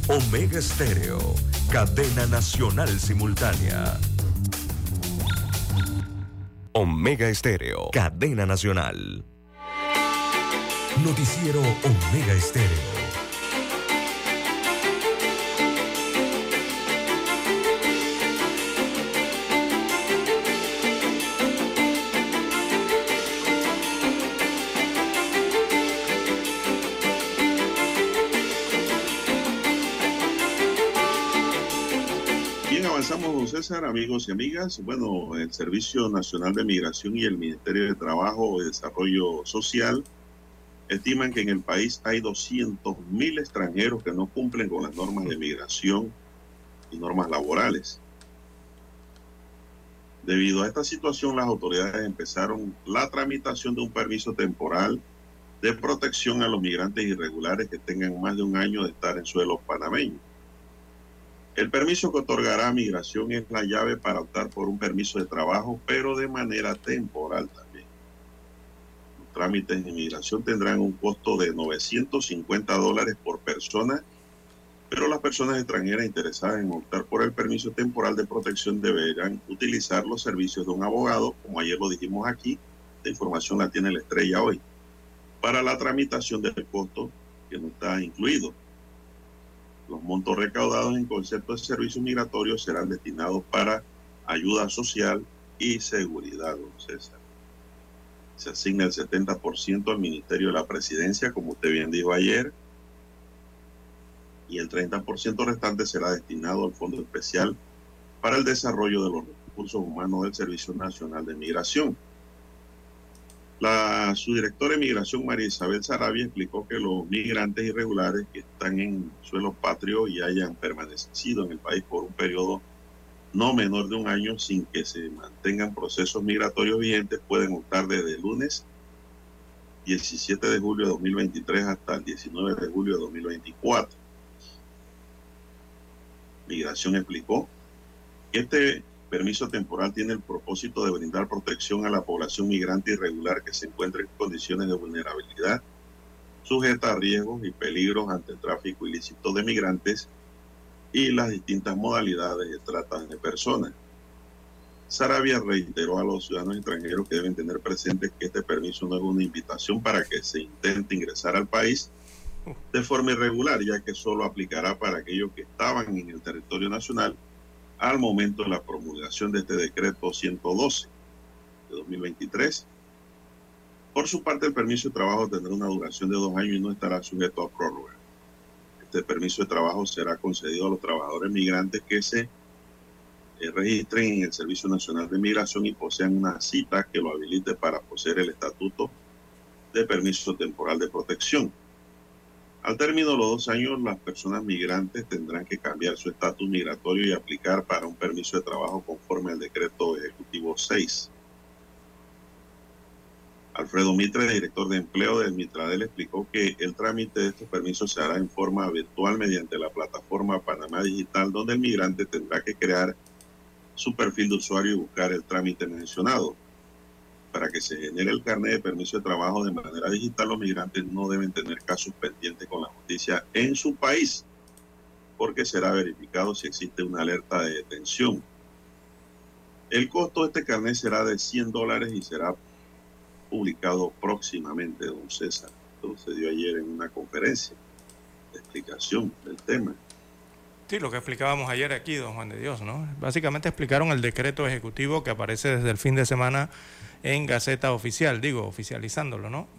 Omega Estéreo, cadena nacional simultánea. Omega Estéreo, cadena nacional. Noticiero Omega Estéreo. Avanzamos, don César, amigos y amigas. Bueno, el Servicio Nacional de Migración y el Ministerio de Trabajo y Desarrollo Social estiman que en el país hay 200.000 extranjeros que no cumplen con las normas de migración y normas laborales. Debido a esta situación, las autoridades empezaron la tramitación de un permiso temporal de protección a los migrantes irregulares que tengan más de un año de estar en suelo panameño. El permiso que otorgará migración es la llave para optar por un permiso de trabajo, pero de manera temporal también. Los trámites de inmigración tendrán un costo de 950 dólares por persona, pero las personas extranjeras interesadas en optar por el permiso temporal de protección deberán utilizar los servicios de un abogado, como ayer lo dijimos aquí, la información la tiene la estrella hoy, para la tramitación del costo que no está incluido. Los montos recaudados en concepto de servicios migratorios serán destinados para ayuda social y seguridad, don César. Se asigna el 70% al Ministerio de la Presidencia, como usted bien dijo ayer, y el 30% restante será destinado al Fondo Especial para el Desarrollo de los Recursos Humanos del Servicio Nacional de Migración. La subdirectora de Migración, María Isabel Sarabia, explicó que los migrantes irregulares que están en suelo patrio y hayan permanecido en el país por un periodo no menor de un año sin que se mantengan procesos migratorios vigentes pueden optar desde el lunes 17 de julio de 2023 hasta el 19 de julio de 2024. Migración explicó que este permiso temporal tiene el propósito de brindar protección a la población migrante irregular que se encuentra en condiciones de vulnerabilidad, sujeta a riesgos y peligros ante el tráfico ilícito de migrantes y las distintas modalidades de trata de personas. Sarabia reiteró a los ciudadanos extranjeros que deben tener presente que este permiso no es una invitación para que se intente ingresar al país de forma irregular, ya que solo aplicará para aquellos que estaban en el territorio nacional al momento de la promulgación de este decreto 112 de 2023. Por su parte, el permiso de trabajo tendrá una duración de dos años y no estará sujeto a prórroga. Este permiso de trabajo será concedido a los trabajadores migrantes que se eh, registren en el Servicio Nacional de Migración y posean una cita que lo habilite para poseer el estatuto de permiso temporal de protección. Al término de los dos años, las personas migrantes tendrán que cambiar su estatus migratorio y aplicar para un permiso de trabajo conforme al decreto ejecutivo 6. Alfredo Mitre, director de empleo del Mitradel, explicó que el trámite de estos permisos se hará en forma virtual mediante la plataforma Panamá Digital, donde el migrante tendrá que crear su perfil de usuario y buscar el trámite mencionado. Para que se genere el carnet de permiso de trabajo de manera digital, los migrantes no deben tener casos pendientes con la justicia en su país, porque será verificado si existe una alerta de detención. El costo de este carnet será de 100 dólares y será publicado próximamente, don César. Esto se dio ayer en una conferencia de explicación del tema. Sí, lo que explicábamos ayer aquí, don Juan de Dios, ¿no? Básicamente explicaron el decreto ejecutivo que aparece desde el fin de semana en Gaceta Oficial, digo, oficializándolo, ¿no?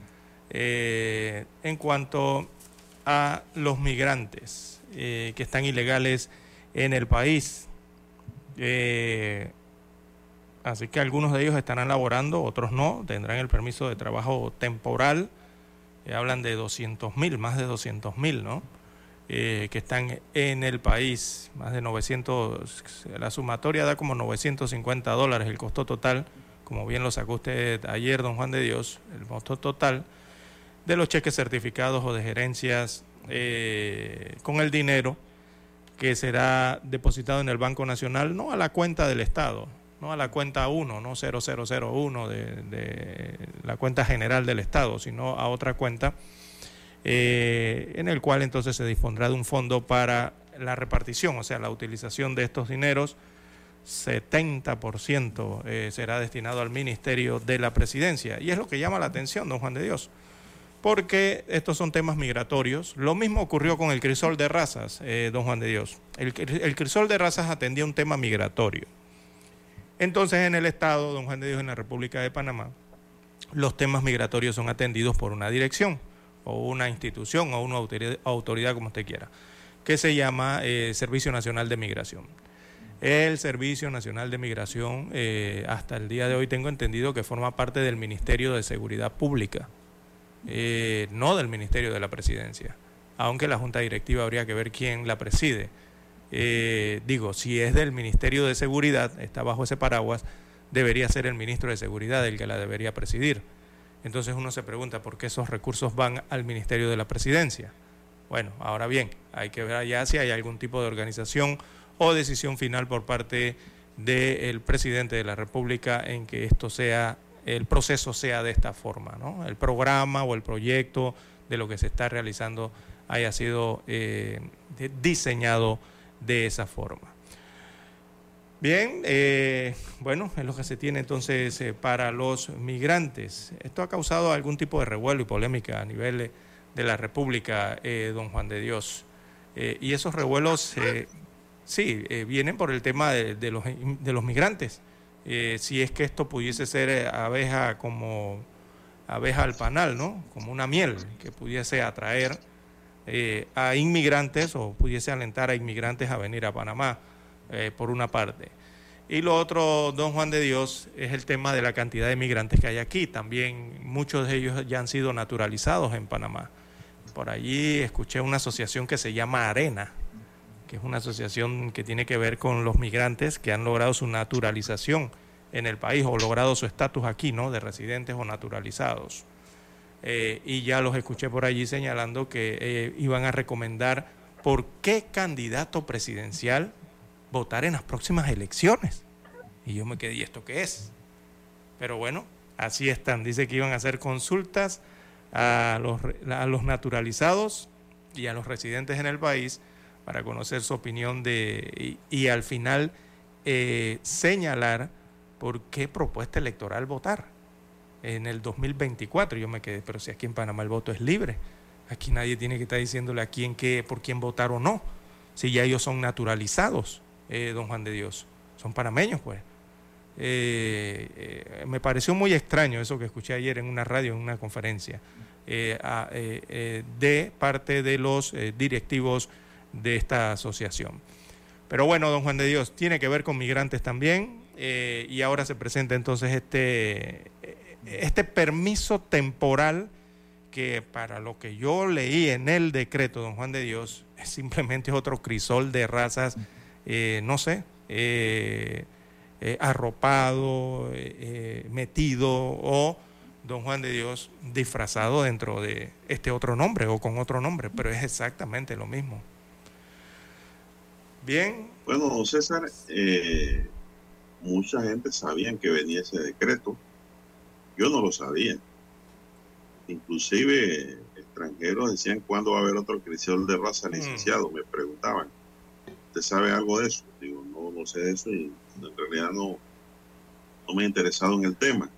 Eh, en cuanto a los migrantes eh, que están ilegales en el país, eh, Así que algunos de ellos estarán laborando, otros no, tendrán el permiso de trabajo temporal. Eh, hablan de 200 mil, más de 200 mil, ¿no? Eh, que están en el país, más de 900, la sumatoria da como 950 dólares el costo total, como bien lo sacó usted ayer, don Juan de Dios, el costo total de los cheques certificados o de gerencias eh, con el dinero que será depositado en el Banco Nacional, no a la cuenta del Estado, no a la cuenta 1, no 0001 de, de la cuenta general del Estado, sino a otra cuenta eh, en el cual entonces se dispondrá de un fondo para la repartición, o sea, la utilización de estos dineros. 70% eh, será destinado al Ministerio de la Presidencia. Y es lo que llama la atención, don Juan de Dios, porque estos son temas migratorios. Lo mismo ocurrió con el crisol de razas, eh, don Juan de Dios. El, el crisol de razas atendía un tema migratorio. Entonces, en el Estado, don Juan de Dios, en la República de Panamá, los temas migratorios son atendidos por una dirección o una institución o una autoridad, como usted quiera, que se llama eh, Servicio Nacional de Migración. El Servicio Nacional de Migración, eh, hasta el día de hoy tengo entendido que forma parte del Ministerio de Seguridad Pública, eh, no del Ministerio de la Presidencia, aunque la Junta Directiva habría que ver quién la preside. digo, si es del Ministerio de Seguridad, está bajo ese paraguas, debería ser el ministro de Seguridad el que la debería presidir. Entonces uno se pregunta por qué esos recursos van al Ministerio de la Presidencia. Bueno, ahora bien, hay que ver allá si hay algún tipo de organización o decisión final por parte del presidente de la República en que esto sea, el proceso sea de esta forma, ¿no? El programa o el proyecto de lo que se está realizando haya sido eh, diseñado de esa forma. Bien, eh, bueno, es lo que se tiene entonces eh, para los migrantes. Esto ha causado algún tipo de revuelo y polémica a nivel de la República, eh, don Juan de Dios. y esos revuelos, sí, vienen por el tema de, los, de los migrantes. si es que esto pudiese ser abeja como abeja al panal, ¿no? Como una miel que pudiese atraer a inmigrantes o pudiese alentar a inmigrantes a venir a Panamá. Eh, por una parte. Y lo otro, don Juan de Dios, es el tema de la cantidad de migrantes que hay aquí. También muchos de ellos ya han sido naturalizados en Panamá. Por allí escuché una asociación que se llama Arena, que es una asociación que tiene que ver con los migrantes que han logrado su naturalización en el país o logrado su estatus aquí, ¿no? De residentes o naturalizados. Eh, y ya los escuché por allí señalando que eh, iban a recomendar por qué candidato presidencial votar en las próximas elecciones. Y yo me quedé, ¿y esto qué es? Pero bueno, así están. Dice que iban a hacer consultas a los, a los naturalizados y a los residentes en el país para conocer su opinión de, y, al final eh, señalar por qué propuesta electoral votar en el 2024. Yo me quedé, pero si aquí en Panamá el voto es libre, aquí nadie tiene que estar diciéndole a quién qué, por quién votar o no, si ya ellos son naturalizados. Eh, don Juan de Dios. Son panameños, pues. Eh, eh, me pareció muy extraño eso que escuché ayer en una radio, en una conferencia, de parte de los directivos de esta asociación. Pero bueno, don Juan de Dios, tiene que ver con migrantes también y ahora se presenta entonces este, este permiso temporal que para lo que yo leí en el decreto, don Juan de Dios, es simplemente otro crisol de razas eh, no sé, eh, eh, arropado, metido o don Juan de Dios disfrazado dentro de este otro nombre o con otro nombre, pero es exactamente lo mismo. Bien. Bueno, don César, mucha gente sabía que venía ese decreto. Yo no lo sabía. Inclusive extranjeros decían cuándo va a haber otro crisol de raza mm. licenciado, me preguntaban. ¿Usted sabe algo de eso? Digo, no, no sé eso y en realidad no, no me he interesado en el tema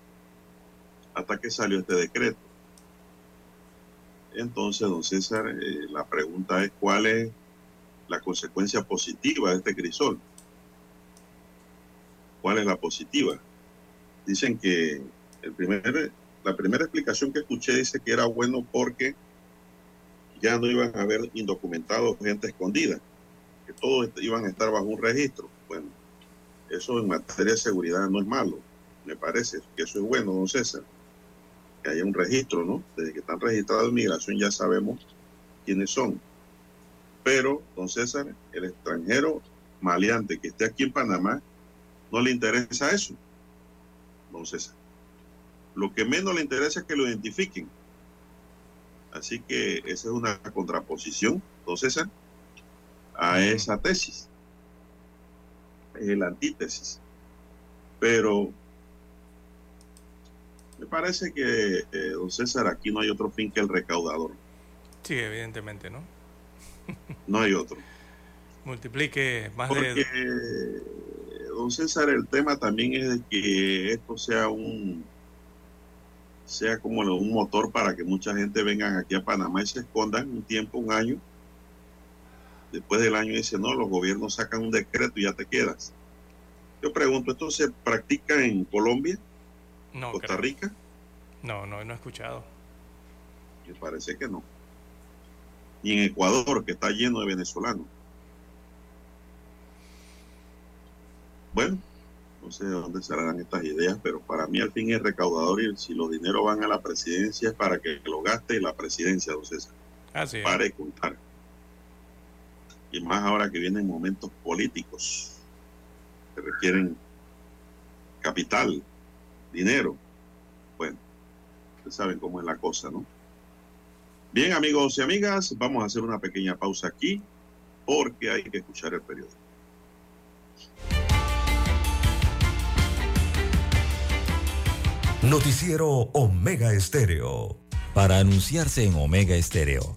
hasta que salió este decreto. Entonces, don César, eh, la pregunta es cuál es la consecuencia positiva de este crisol. ¿Cuál es la positiva? Dicen que el primer, la primera explicación que escuché dice que era bueno porque ya no iban a haber indocumentados gente escondida que todos iban a estar bajo un registro. Bueno, eso en materia de seguridad no es malo. Me parece que eso es bueno, don César. Que haya un registro, ¿no? Desde que están registrados en migración ya sabemos quiénes son. Pero, don César, el extranjero maleante que esté aquí en Panamá, no le interesa eso, don César. Lo que menos le interesa es que lo identifiquen. Así que esa es una contraposición, don César, a esa tesis. Es la antítesis. Pero me parece que, eh, don César, aquí no hay otro fin que el recaudador. Sí, evidentemente, ¿no? No hay otro. Multiplique más Porque, de... don César, el tema también es de que esto sea un sea como un motor para que mucha gente vengan aquí a Panamá y se escondan un tiempo, un año. Después del año dice, no, los gobiernos sacan un decreto y ya te quedas. Yo pregunto, ¿esto se practica en Colombia, No, Costa creo. Rica? no, no, no he escuchado. Me parece que no. Y en Ecuador, que está lleno de venezolanos. Bueno, no sé de dónde saldrán estas ideas, pero para mí al fin es recaudador y si los dineros van a la presidencia es para que lo gaste la presidencia, don César. Así de contar. Y más ahora que vienen momentos políticos que requieren capital, dinero. Bueno, ustedes saben cómo es la cosa, ¿no? Bien, amigos y amigas, vamos a hacer una pequeña pausa aquí porque hay que escuchar el periódico. Noticiero Omega Estéreo. Para anunciarse en Omega Estéreo,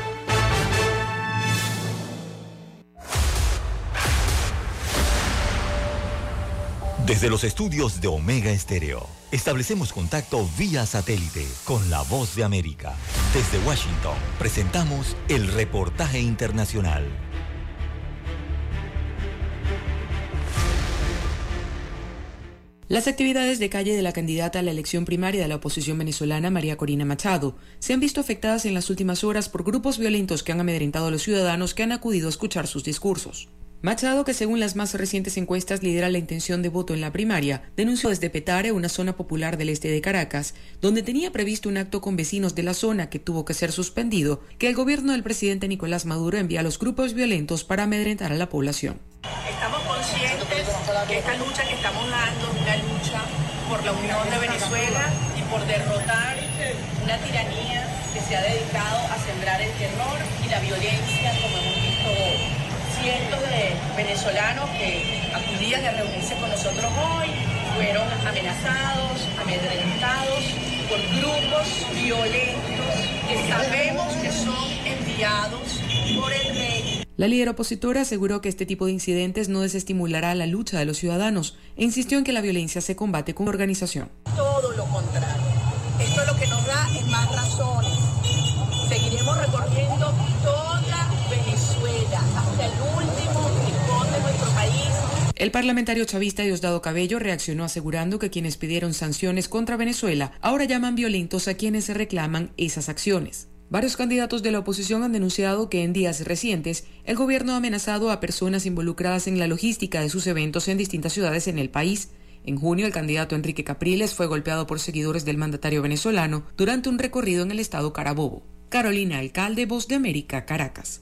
Desde los estudios de Omega Estéreo, establecemos contacto vía satélite con la voz de América. Desde Washington, presentamos el reportaje internacional. Las actividades de calle de la candidata a la elección primaria de la oposición venezolana, María Corina Machado, se han visto afectadas en las últimas horas por grupos violentos que han amedrentado a los ciudadanos que han acudido a escuchar sus discursos. Machado, que según las más recientes encuestas lidera la intención de voto en la primaria, denunció desde Petare, una zona popular del este de Caracas, donde tenía previsto un acto con vecinos de la zona que tuvo que ser suspendido, que el gobierno del presidente Nicolás Maduro envía a los grupos violentos para amedrentar a la población. Estamos conscientes que esta lucha que estamos dando es una lucha por la unión de Venezuela y por derrotar una tiranía que se ha dedicado a sembrar el terror y la violencia, como hemos visto hoy. Cientos de venezolanos que acudían a reunirse con nosotros hoy fueron amenazados, amedrentados por grupos violentos que sabemos que son enviados por el rey La líder opositora aseguró que este tipo de incidentes no desestimulará la lucha de los ciudadanos e insistió en que la violencia se combate con organización. todo lo contrario. Esto lo que nos da es más razones. El parlamentario chavista Diosdado Cabello reaccionó asegurando que quienes pidieron sanciones contra Venezuela ahora llaman violentos a quienes reclaman esas acciones. Varios candidatos de la oposición han denunciado que en días recientes el gobierno ha amenazado a personas involucradas en la logística de sus eventos en distintas ciudades en el país. En junio, el candidato Enrique Capriles fue golpeado por seguidores del mandatario venezolano durante un recorrido en el estado Carabobo. Carolina Alcalde, Voz de América, Caracas.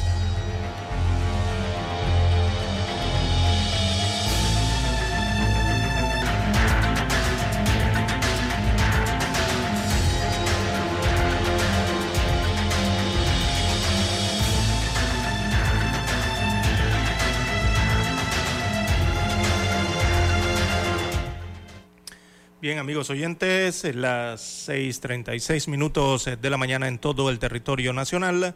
Bien, amigos oyentes, las 6:36 minutos de la mañana en todo el territorio nacional.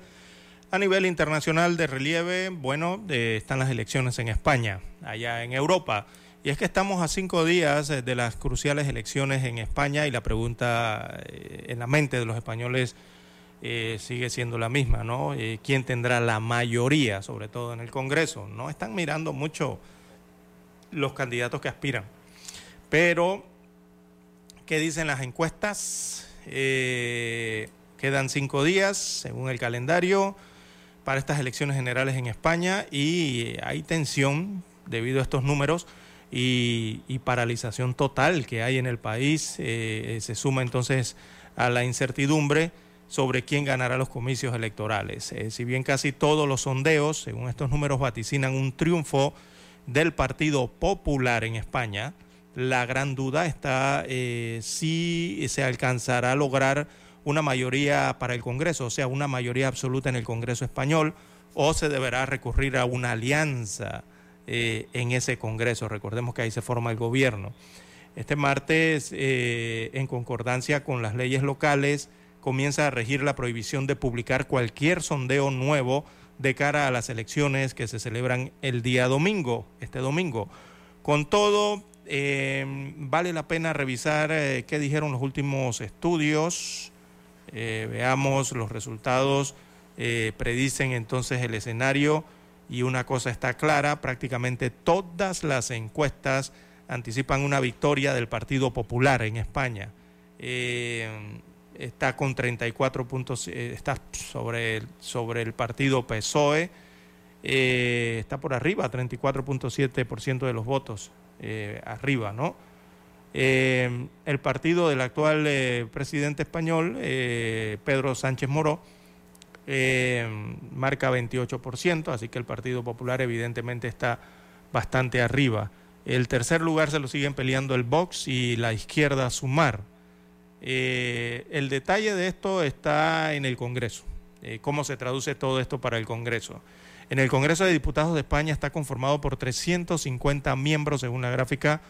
A nivel internacional de relieve, bueno, eh, están las elecciones en España, allá en Europa. Y es que estamos a cinco días de las cruciales elecciones en España y la pregunta eh, en la mente de los españoles eh, sigue siendo la misma, ¿no? ¿Quién tendrá la mayoría, sobre todo en el Congreso? No están mirando mucho los candidatos que aspiran. Pero ¿Qué dicen las encuestas? Eh, quedan cinco días, según el calendario, para estas elecciones generales en España y hay tensión debido a estos números y, paralización total que hay en el país. Eh, se suma entonces a la incertidumbre sobre quién ganará los comicios electorales. Eh, si bien casi todos los sondeos, según estos números, vaticinan un triunfo del Partido Popular en España, la gran duda está eh, si se alcanzará a lograr una mayoría para el Congreso, o sea, una mayoría absoluta en el Congreso español, o se deberá recurrir a una alianza eh, en ese Congreso. Recordemos que ahí se forma el gobierno. Este martes, eh, en concordancia con las leyes locales, comienza a regir la prohibición de publicar cualquier sondeo nuevo de cara a las elecciones que se celebran el día domingo, este domingo. Con todo, eh, vale la pena revisar eh, qué dijeron los últimos estudios. Eh, veamos los resultados. predicen entonces el escenario y una cosa está clara, prácticamente todas las encuestas anticipan una victoria del Partido Popular en España. está con 34 puntos, está sobre sobre el partido PSOE, está por arriba, 34.7% de los votos. Eh, arriba, ¿no? Eh, el partido del actual eh, presidente español, Pedro Sánchez Moró, marca 28%, así que el Partido Popular evidentemente está bastante arriba. El tercer lugar se lo siguen peleando el Vox y la izquierda Sumar. el detalle de esto está en el Congreso. ¿Cómo se traduce todo esto para el Congreso? En el Congreso de Diputados de España está conformado por 350 miembros según la gráfica,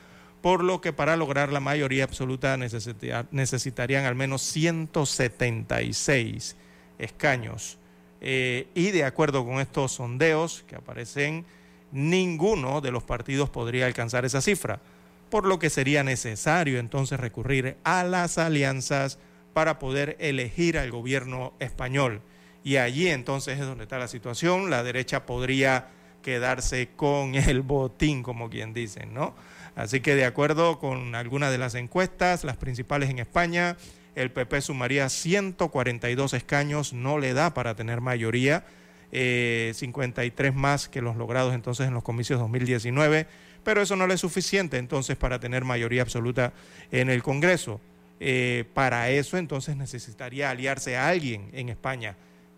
por lo que para lograr la mayoría absoluta necesitarían al menos 176 escaños. Eh, y de acuerdo con estos sondeos que aparecen, ninguno de los partidos podría alcanzar esa cifra, por lo que sería necesario entonces recurrir a las alianzas para poder elegir al gobierno español y allí entonces es donde está la situación. La derecha podría quedarse con el botín, como quien dice, ¿no? Así que de acuerdo con algunas de las encuestas, las principales en España, el PP sumaría 142 escaños, no le da para tener mayoría, 53 eh, más que los logrados entonces en los comicios 2019, pero eso no le es suficiente entonces para tener mayoría absoluta en el Congreso. Eh, para eso entonces necesitaría aliarse a alguien en España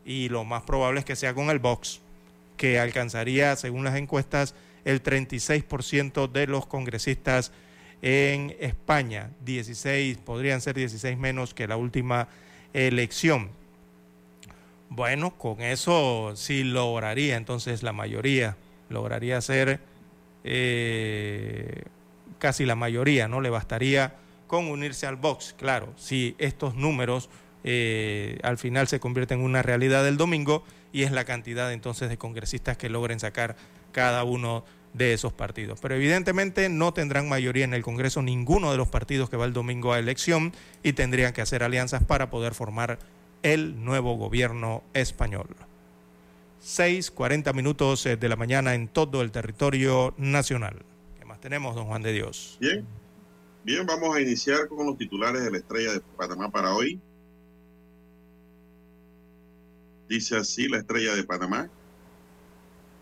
y lo más probable es que sea con el Vox, que alcanzaría, según las encuestas, el 36% de los congresistas en España. 16, podrían ser 16 menos que la última elección. Bueno, con eso sí lograría entonces la mayoría, lograría ser eh, casi la mayoría, ¿no? Le bastaría con unirse al Vox, claro, si estos números eh, al final se convierte en una realidad del domingo y es la cantidad entonces de congresistas que logren sacar cada uno de esos partidos. Pero evidentemente no tendrán mayoría en el Congreso ninguno de los partidos que va el domingo a elección y tendrían que hacer alianzas para poder formar el nuevo gobierno español. 6, 40 minutos eh, de la mañana en todo el territorio nacional. ¿Qué más tenemos, don Juan de Dios? Bien, bien, vamos a iniciar con los titulares de la estrella de Panamá para hoy. Dice así la estrella de Panamá.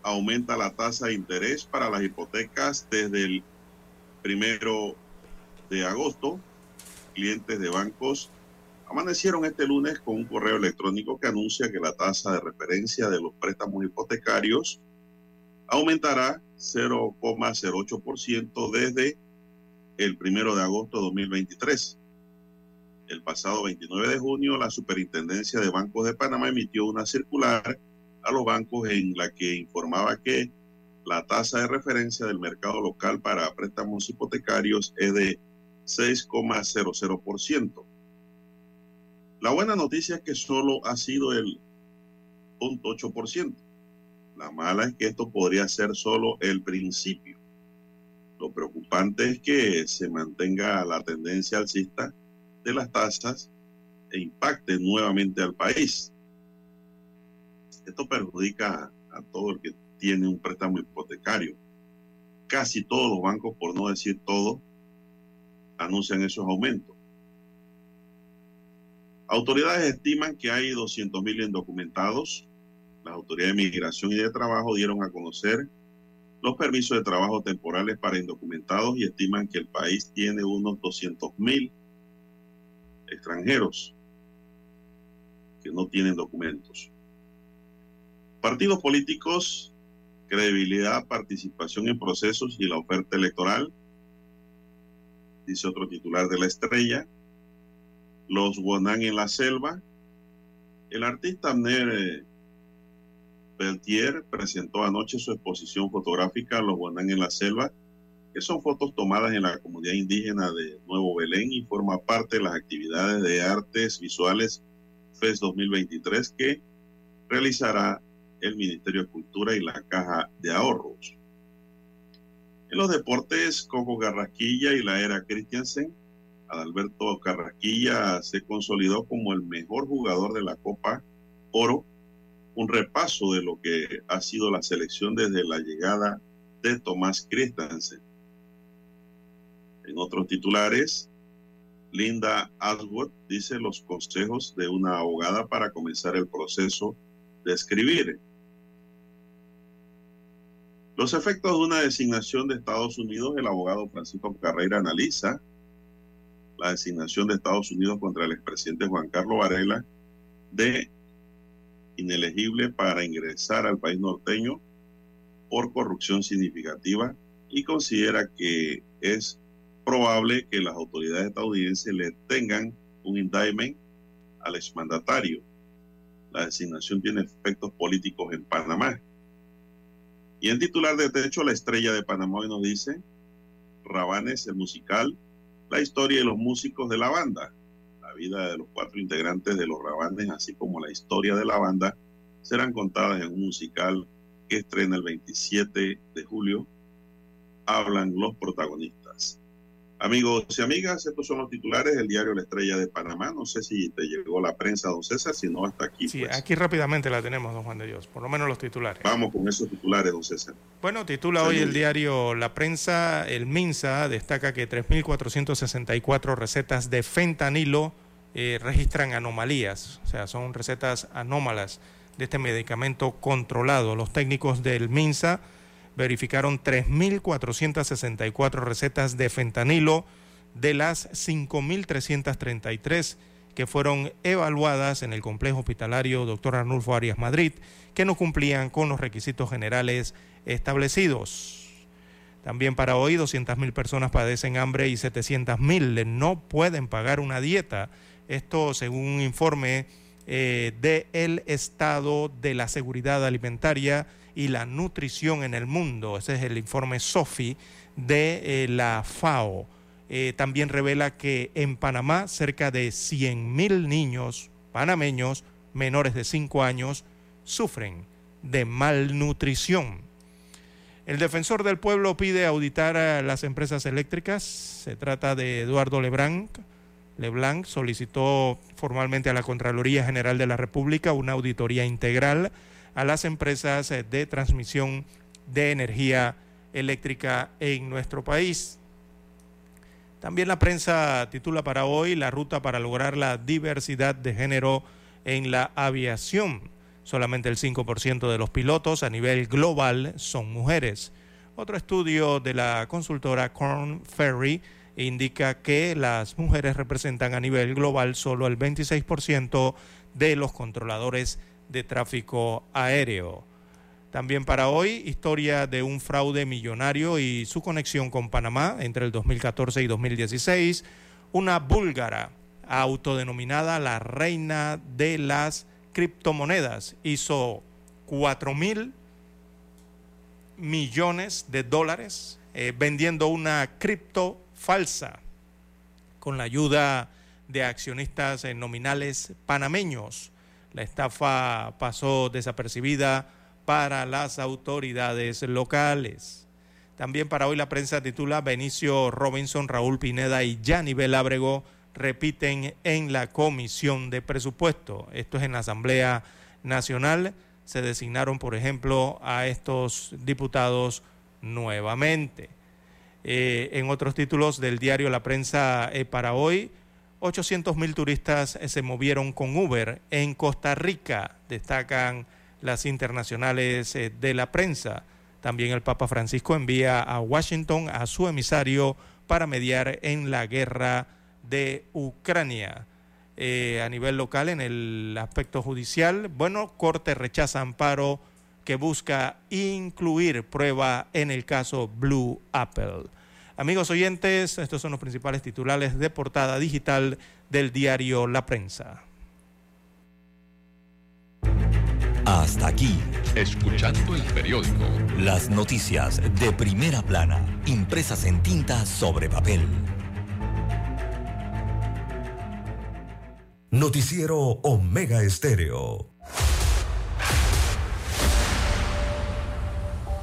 Aumenta la tasa de interés para las hipotecas desde el primero de agosto. Clientes de bancos amanecieron este lunes con un correo electrónico que anuncia que la tasa de referencia de los préstamos hipotecarios aumentará 0,08% desde el primero de agosto de 2023. El pasado 29 de junio, la Superintendencia de Bancos de Panamá emitió una circular a los bancos en la que informaba que la tasa de referencia del mercado local para préstamos hipotecarios es de 6,00%. La buena noticia es que solo ha sido el 0.8%. La mala es que esto podría ser solo el principio. Lo preocupante es que se mantenga la tendencia alcista de las tasas e impacte nuevamente al país. Esto perjudica a todo el que tiene un préstamo hipotecario. Casi todos los bancos, por no decir todo, anuncian esos aumentos. Autoridades estiman que hay 200.000 indocumentados. Las autoridades de migración y de trabajo dieron a conocer los permisos de trabajo temporales para indocumentados y estiman que el país tiene unos 200.000 extranjeros que no tienen documentos. Partidos políticos, credibilidad, participación en procesos y la oferta electoral, dice otro titular de la estrella, los Wonan en la selva. El artista Abner Beltier presentó anoche su exposición fotográfica Los Wonan en la selva, que son fotos tomadas en la comunidad indígena de Nuevo Belén y forma parte de las actividades de artes visuales FES 2023 que realizará el Ministerio de Cultura y la Caja de Ahorros. En los deportes, Coco Garrasquilla y la era Christiansen Adalberto Carrasquilla se consolidó como el mejor jugador de la Copa Oro. Un repaso de lo que ha sido la selección desde la llegada de Tomás Christensen. En otros titulares, Linda Aswood dice los consejos de una abogada para comenzar el proceso de escribir. Los efectos de una designación de Estados Unidos, el abogado Francisco Carrera analiza la designación de Estados Unidos contra el expresidente Juan Carlos Varela de inelegible para ingresar al país norteño por corrupción significativa y considera que es probable que las autoridades estadounidenses le tengan un indictment al exmandatario. La designación tiene efectos políticos en Panamá. Y en titular de techo, la estrella de Panamá hoy nos dice, Rabanes, el musical, la historia de los músicos de la banda, la vida de los cuatro integrantes de los Rabanes, así como la historia de la banda, serán contadas en un musical que estrena el 27 de julio. Hablan los protagonistas. Amigos y amigas, estos son los titulares del diario La Estrella de Panamá. No sé si te llegó la prensa, don César, si no, hasta aquí. Sí, pues. aquí rápidamente la tenemos, don Juan de Dios, por lo menos los titulares. Vamos con esos titulares, don César. Bueno, titula hoy el diario La Prensa, el MINSA destaca que 3.464 recetas de fentanilo eh, registran anomalías, o sea, son recetas anómalas de este medicamento controlado. Los técnicos del MINSA verificaron 3.464 recetas de fentanilo de las 5.333 que fueron evaluadas en el complejo hospitalario Dr. Arnulfo Arias Madrid, que no cumplían con los requisitos generales establecidos. También para hoy 200.000 personas padecen hambre y 700.000 no pueden pagar una dieta. Esto según un informe eh, del estado de la seguridad alimentaria y la nutrición en el mundo. Ese es el informe SOFI de eh, la FAO. Eh, también revela que en Panamá cerca de 100.000 niños panameños menores de 5 años sufren de malnutrición. El defensor del pueblo pide auditar a las empresas eléctricas. Se trata de Eduardo Leblanc. Leblanc solicitó formalmente a la Contraloría General de la República una auditoría integral a las empresas eh, de transmisión de energía eléctrica en nuestro país. También la prensa titula para hoy la ruta para lograr la diversidad de género en la aviación. Solamente el 5% de los pilotos a nivel global son mujeres. Otro estudio de la consultora Corn Ferry indica que las mujeres representan a nivel global solo el 26% de los controladores de tráfico aéreo. También para hoy, historia de un fraude millonario y su conexión con Panamá entre el 2014 y 2016. Una búlgara autodenominada la reina de las criptomonedas hizo 4 mil millones de dólares eh, vendiendo una cripto falsa con la ayuda de accionistas eh, nominales panameños. La estafa pasó desapercibida para las autoridades locales. También para hoy la prensa titula Benicio Robinson, Raúl Pineda y Yanibel Ábrego repiten en la comisión de presupuesto. Esto es en la Asamblea Nacional. Se designaron, por ejemplo, a estos diputados nuevamente. Eh, en otros títulos del diario La Prensa eh, para hoy, 800 mil turistas eh, se movieron con Uber en Costa Rica, destacan las internacionales de la prensa. También el Papa Francisco envía a Washington a su emisario para mediar en la guerra de Ucrania. a nivel local, en el aspecto judicial, bueno, Corte rechaza amparo que busca incluir prueba en el caso Blue Apple. Amigos oyentes, estos son los principales titulares de portada digital del diario La Prensa. Hasta aquí. Escuchando el periódico. Las noticias de primera plana, impresas en tinta sobre papel. Noticiero Omega Estéreo.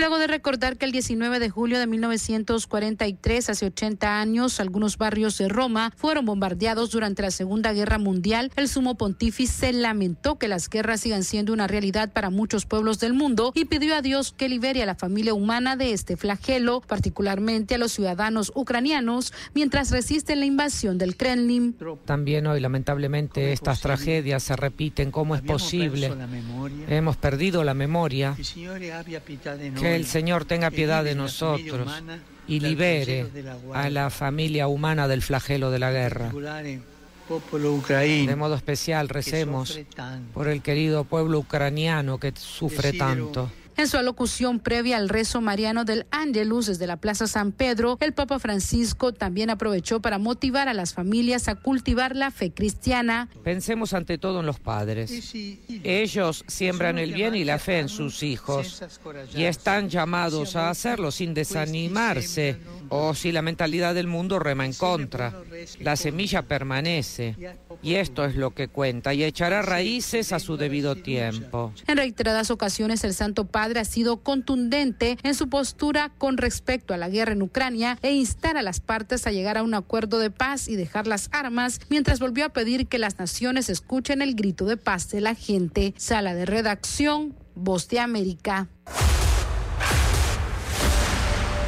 Luego de recordar que el 19 de julio de 1943, hace 80 años, algunos barrios de Roma fueron bombardeados durante la Segunda Guerra Mundial, el sumo pontífice lamentó que las guerras sigan siendo una realidad para muchos pueblos del mundo y pidió a Dios que libere a la familia humana de este flagelo, particularmente a los ciudadanos ucranianos, mientras resisten la invasión del Kremlin. También hoy, lamentablemente, estas tragedias se repiten. ¿Cómo es posible? Hemos perdido la memoria. Que el Señor tenga piedad de nosotros y libere a la familia humana del flagelo de la guerra. De modo especial recemos por el querido pueblo ucraniano que sufre tanto. En su alocución previa al rezo mariano del Angelus desde la Plaza San Pedro, el Papa Francisco también aprovechó para motivar a las familias a cultivar la fe cristiana. Pensemos ante todo en los padres. Ellos siembran el bien y la fe en sus hijos y están llamados a hacerlo sin desanimarse o si la mentalidad del mundo rema en contra. La semilla permanece y esto es lo que cuenta y echará raíces a su debido tiempo. En reiteradas ocasiones el Santo Padre ha sido contundente en su postura con respecto a la guerra en Ucrania e instar a las partes a llegar a un acuerdo de paz y dejar las armas, mientras volvió a pedir que las naciones escuchen el grito de paz de la gente. Sala de redacción, Voz de América.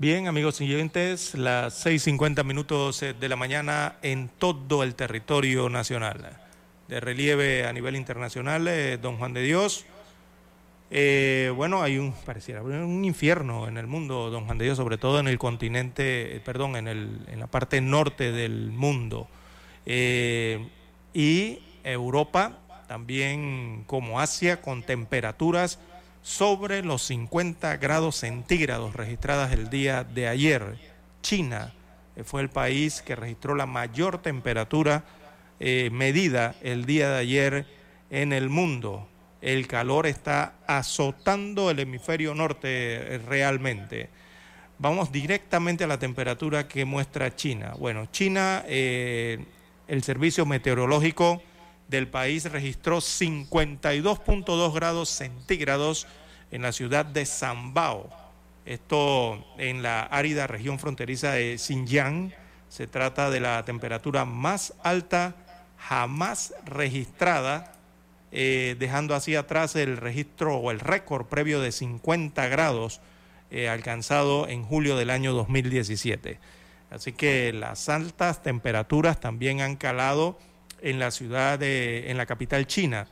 Bien, amigos siguientes, las 6.50 minutos eh, de la mañana en todo el territorio nacional. De relieve a nivel internacional, eh, don Juan de Dios. Eh, bueno, hay un, pareciera, un infierno en el mundo, don Juan de Dios, sobre todo en el continente, perdón, en, el, en la parte norte del mundo. y Europa, también como Asia, con temperaturas sobre los 50 grados centígrados registradas el día de ayer. China eh, fue el país que registró la mayor temperatura eh, medida el día de ayer en el mundo. El calor está azotando el hemisferio norte eh, realmente. Vamos directamente a la temperatura que muestra China. Bueno, China, el servicio meteorológico del país registró 52.2 grados centígrados en la ciudad de Sambao. Esto en la árida región fronteriza de Xinjiang. Se trata de la temperatura más alta jamás registrada, eh, dejando así atrás el registro o el récord previo de 50 grados eh, alcanzado en julio del año 2017. Así que las altas temperaturas también han calado en la ciudad de, en la capital china.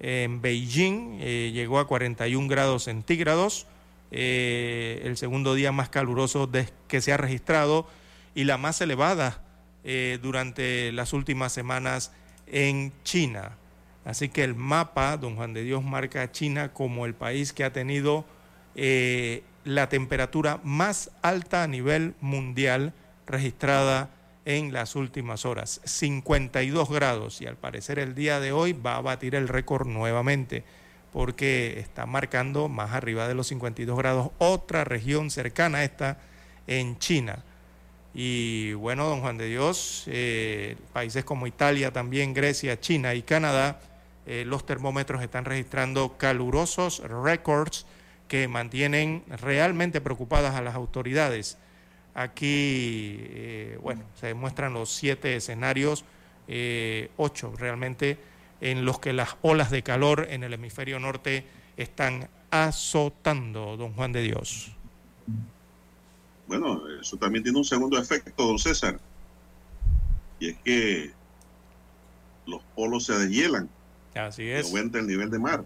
En Beijing eh, llegó a 41 grados centígrados, el segundo día más caluroso que se ha registrado y la más elevada eh, durante las últimas semanas en China. Así que el mapa, don Juan de Dios, marca a China como el país que ha tenido eh, la temperatura más alta a nivel mundial registrada en las últimas horas, 52 grados, y al parecer el día de hoy va a batir el récord nuevamente, porque está marcando más arriba de los 52 grados otra región cercana a esta en China. Y bueno, don Juan de Dios, eh, países como Italia, también Grecia, China y Canadá, eh, los termómetros están registrando calurosos récords que mantienen realmente preocupadas a las autoridades. Aquí, eh, bueno, se muestran los siete escenarios, ocho realmente, en los que las olas de calor en el hemisferio norte están azotando, don Juan de Dios. Bueno, eso también tiene un segundo efecto, don César. Y es que los polos se deshielan. Así es. aumenta el nivel de mar.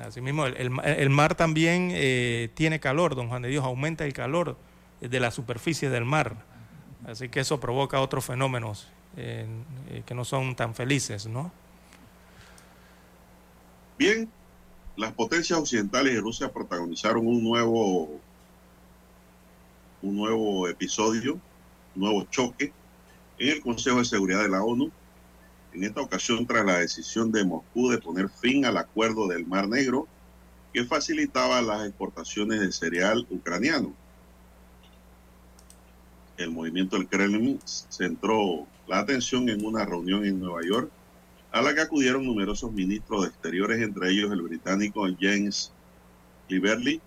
Así mismo, el, mar también eh, tiene calor, don Juan de Dios, aumenta el calor de la superficie del mar. Así que eso provoca otros fenómenos eh, que no son tan felices, ¿no? Bien, las potencias occidentales y Rusia protagonizaron un nuevo un nuevo episodio, un nuevo choque en el Consejo de Seguridad de la ONU, en esta ocasión tras la decisión de Moscú de poner fin al acuerdo del Mar Negro que facilitaba las exportaciones de cereal ucraniano. El movimiento del Kremlin centró la atención en una reunión en Nueva York a la que acudieron numerosos ministros de exteriores, entre ellos el británico James Cleverly,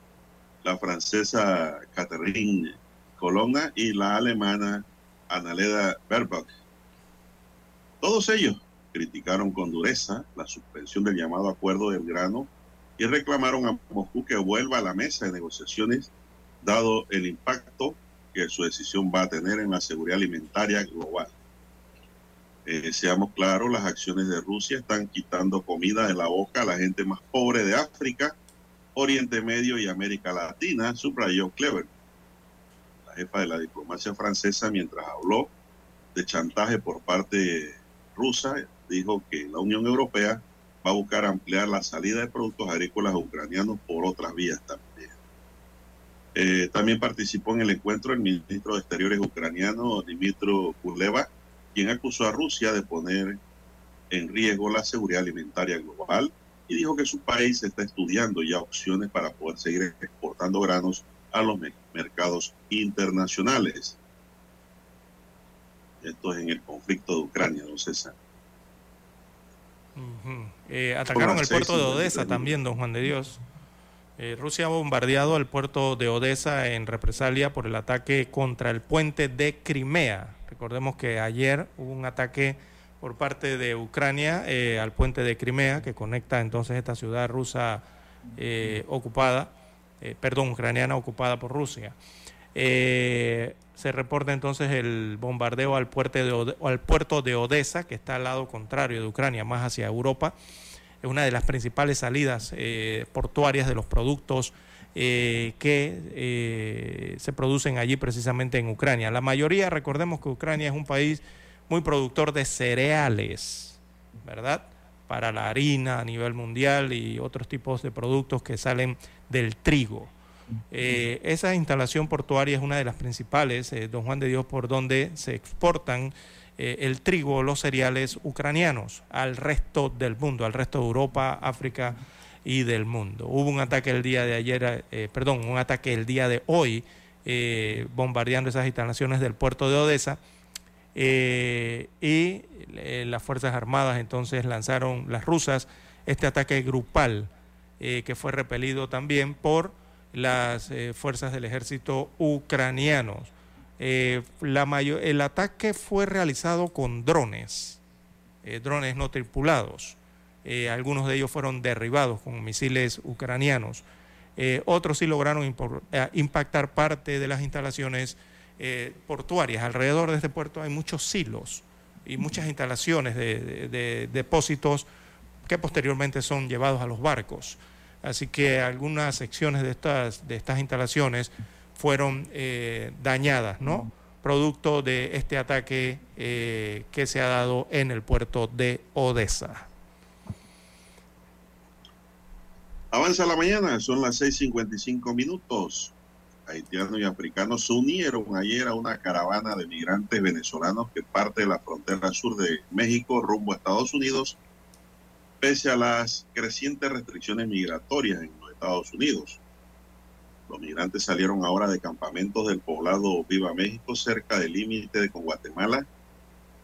la francesa Catherine Colonna y la alemana Annalena Baerbock. Todos ellos criticaron con dureza la suspensión del llamado acuerdo del grano y reclamaron a Moscú que vuelva a la mesa de negociaciones dado el impacto que su decisión va a tener en la seguridad alimentaria global. Eh, seamos claros, las acciones de Rusia están quitando comida de la boca a la gente más pobre de África, Oriente Medio y América Latina, subrayó Clever jefa de la diplomacia francesa, mientras habló de chantaje por parte rusa, dijo que la Unión Europea va a buscar ampliar la salida de productos agrícolas ucranianos por otras vías también. Eh, también participó en el encuentro el ministro de Exteriores ucraniano, Dimitro Kuleva, quien acusó a Rusia de poner en riesgo la seguridad alimentaria global y dijo que su país está estudiando ya opciones para poder seguir exportando granos a los mercados internacionales. Esto es en el conflicto de Ucrania, don César. Eh, atacaron el puerto de Odessa también, don Juan de Dios. Eh, Rusia ha bombardeado el puerto de Odessa en represalia por el ataque contra el puente de Crimea. Recordemos que ayer hubo un ataque por parte de Ucrania eh, al puente de Crimea que conecta entonces esta ciudad rusa ocupada eh, perdón, ucraniana ocupada por Rusia. Se reporta entonces el bombardeo al puerto de Odessa, que está al lado contrario de Ucrania, más hacia Europa. Es una de las principales salidas eh, portuarias de los productos que se producen allí precisamente en Ucrania. La mayoría, recordemos que Ucrania es un país muy productor de cereales ¿verdad? Para la harina a nivel mundial y otros tipos de productos que salen del trigo. Eh, esa instalación portuaria es una de las principales, eh, don Juan de Dios, por donde se exportan eh, el trigo, los cereales ucranianos al resto del mundo, al resto de Europa, África y del mundo. Hubo un ataque el día de ayer, perdón, un ataque el día de hoy, bombardeando esas instalaciones del puerto de Odessa. y las Fuerzas Armadas entonces lanzaron, las rusas, este ataque grupal que fue repelido también por las eh, fuerzas del ejército ucranianos. Eh, la mayor, el ataque fue realizado con drones, eh, drones no tripulados. algunos de ellos fueron derribados con misiles ucranianos. otros sí lograron impactar parte de las instalaciones portuarias. Alrededor de este puerto hay muchos silos y muchas instalaciones de depósitos que posteriormente son llevados a los barcos. Así que algunas secciones de estas, de estas instalaciones fueron eh, dañadas, ¿no? Producto de este ataque eh, que se ha dado en el puerto de Odessa. Avanza la mañana, son las 6:55 minutos. Haitianos y africanos se unieron ayer a una caravana de migrantes venezolanos que parte de la frontera sur de México rumbo a Estados Unidos pese a las crecientes restricciones migratorias en los Estados Unidos. Los migrantes salieron ahora de campamentos del poblado Viva México, cerca del límite con Guatemala,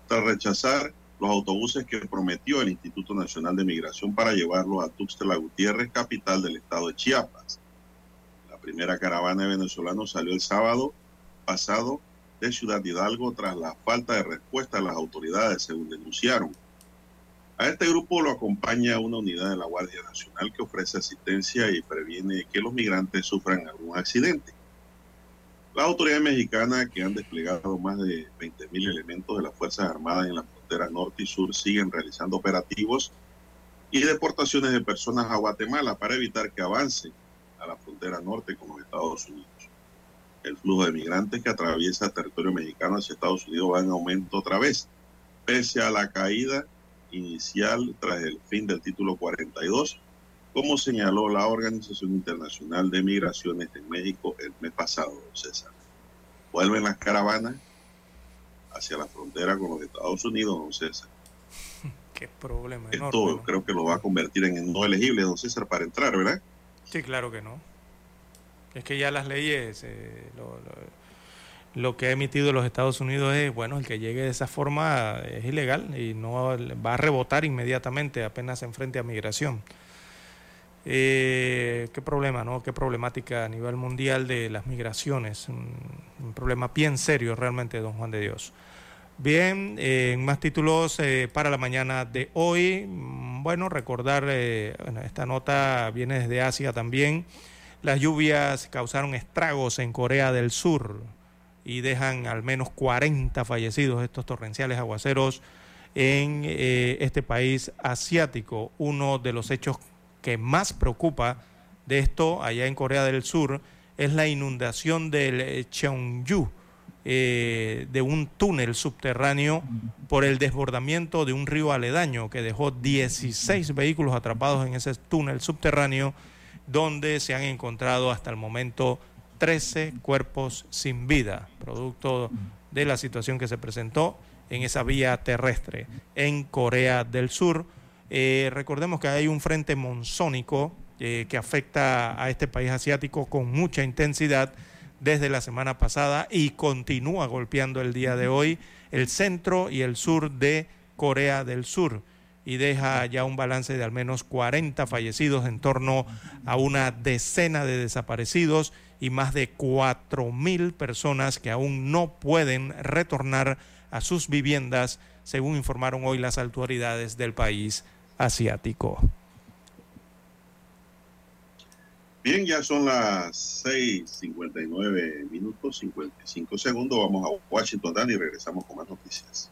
tras rechazar los autobuses que prometió el Instituto Nacional de Migración para llevarlos a Tuxtla Gutiérrez, capital del estado de Chiapas. La primera caravana de venezolanos salió el sábado pasado de Ciudad Hidalgo tras la falta de respuesta de las autoridades, según denunciaron. A este grupo lo acompaña una unidad de la Guardia Nacional que ofrece asistencia y previene que los migrantes sufran algún accidente. Las autoridades mexicanas, que han desplegado más de 20.000 elementos de las Fuerzas Armadas en la frontera norte y sur, siguen realizando operativos y deportaciones de personas a Guatemala para evitar que avancen a la frontera norte con los Estados Unidos. El flujo de migrantes que atraviesa territorio mexicano hacia Estados Unidos va en aumento otra vez, pese a la caída inicial tras el fin del título 42, como señaló la Organización Internacional de Migraciones en México el mes pasado, César. Vuelven las caravanas hacia la frontera con los Estados Unidos, don César. Qué problema. Esto creo que lo va a convertir en no elegible, don César, para entrar, ¿verdad? Sí, claro que no. Es que ya las leyes eh, lo que ha emitido los Estados Unidos es, bueno, el que llegue de esa forma es ilegal y no va a rebotar inmediatamente apenas se enfrente a migración. Eh, qué problema, ¿no? Qué problemática a nivel mundial de las migraciones. Un, problema bien serio realmente, don Juan de Dios. Bien, en más títulos eh, para la mañana de hoy. Mm, bueno, recordar, eh, esta nota viene desde Asia también. Las lluvias causaron estragos en Corea del Sur y dejan al menos 40 fallecidos estos torrenciales aguaceros en eh, este país asiático. Uno de los hechos que más preocupa de esto allá en Corea del Sur es la inundación del eh, Cheongju, eh, de un túnel subterráneo por el desbordamiento de un río aledaño que dejó 16 vehículos atrapados en ese túnel subterráneo donde se han encontrado hasta el momento 13 cuerpos sin vida, producto de la situación que se presentó en esa vía terrestre en Corea del Sur. Eh, recordemos que hay un frente monzónico eh, que afecta a este país asiático con mucha intensidad desde la semana pasada y continúa golpeando el día de hoy el centro y el sur de Corea del Sur y deja ya un balance de al menos 40 fallecidos en torno a una decena de desaparecidos y más de cuatro mil personas que aún no pueden retornar a sus viviendas, según informaron hoy las autoridades del país asiático. Bien, ya son las 6:59 minutos 55 segundos. Vamos a Washington, Dan, y regresamos con más noticias.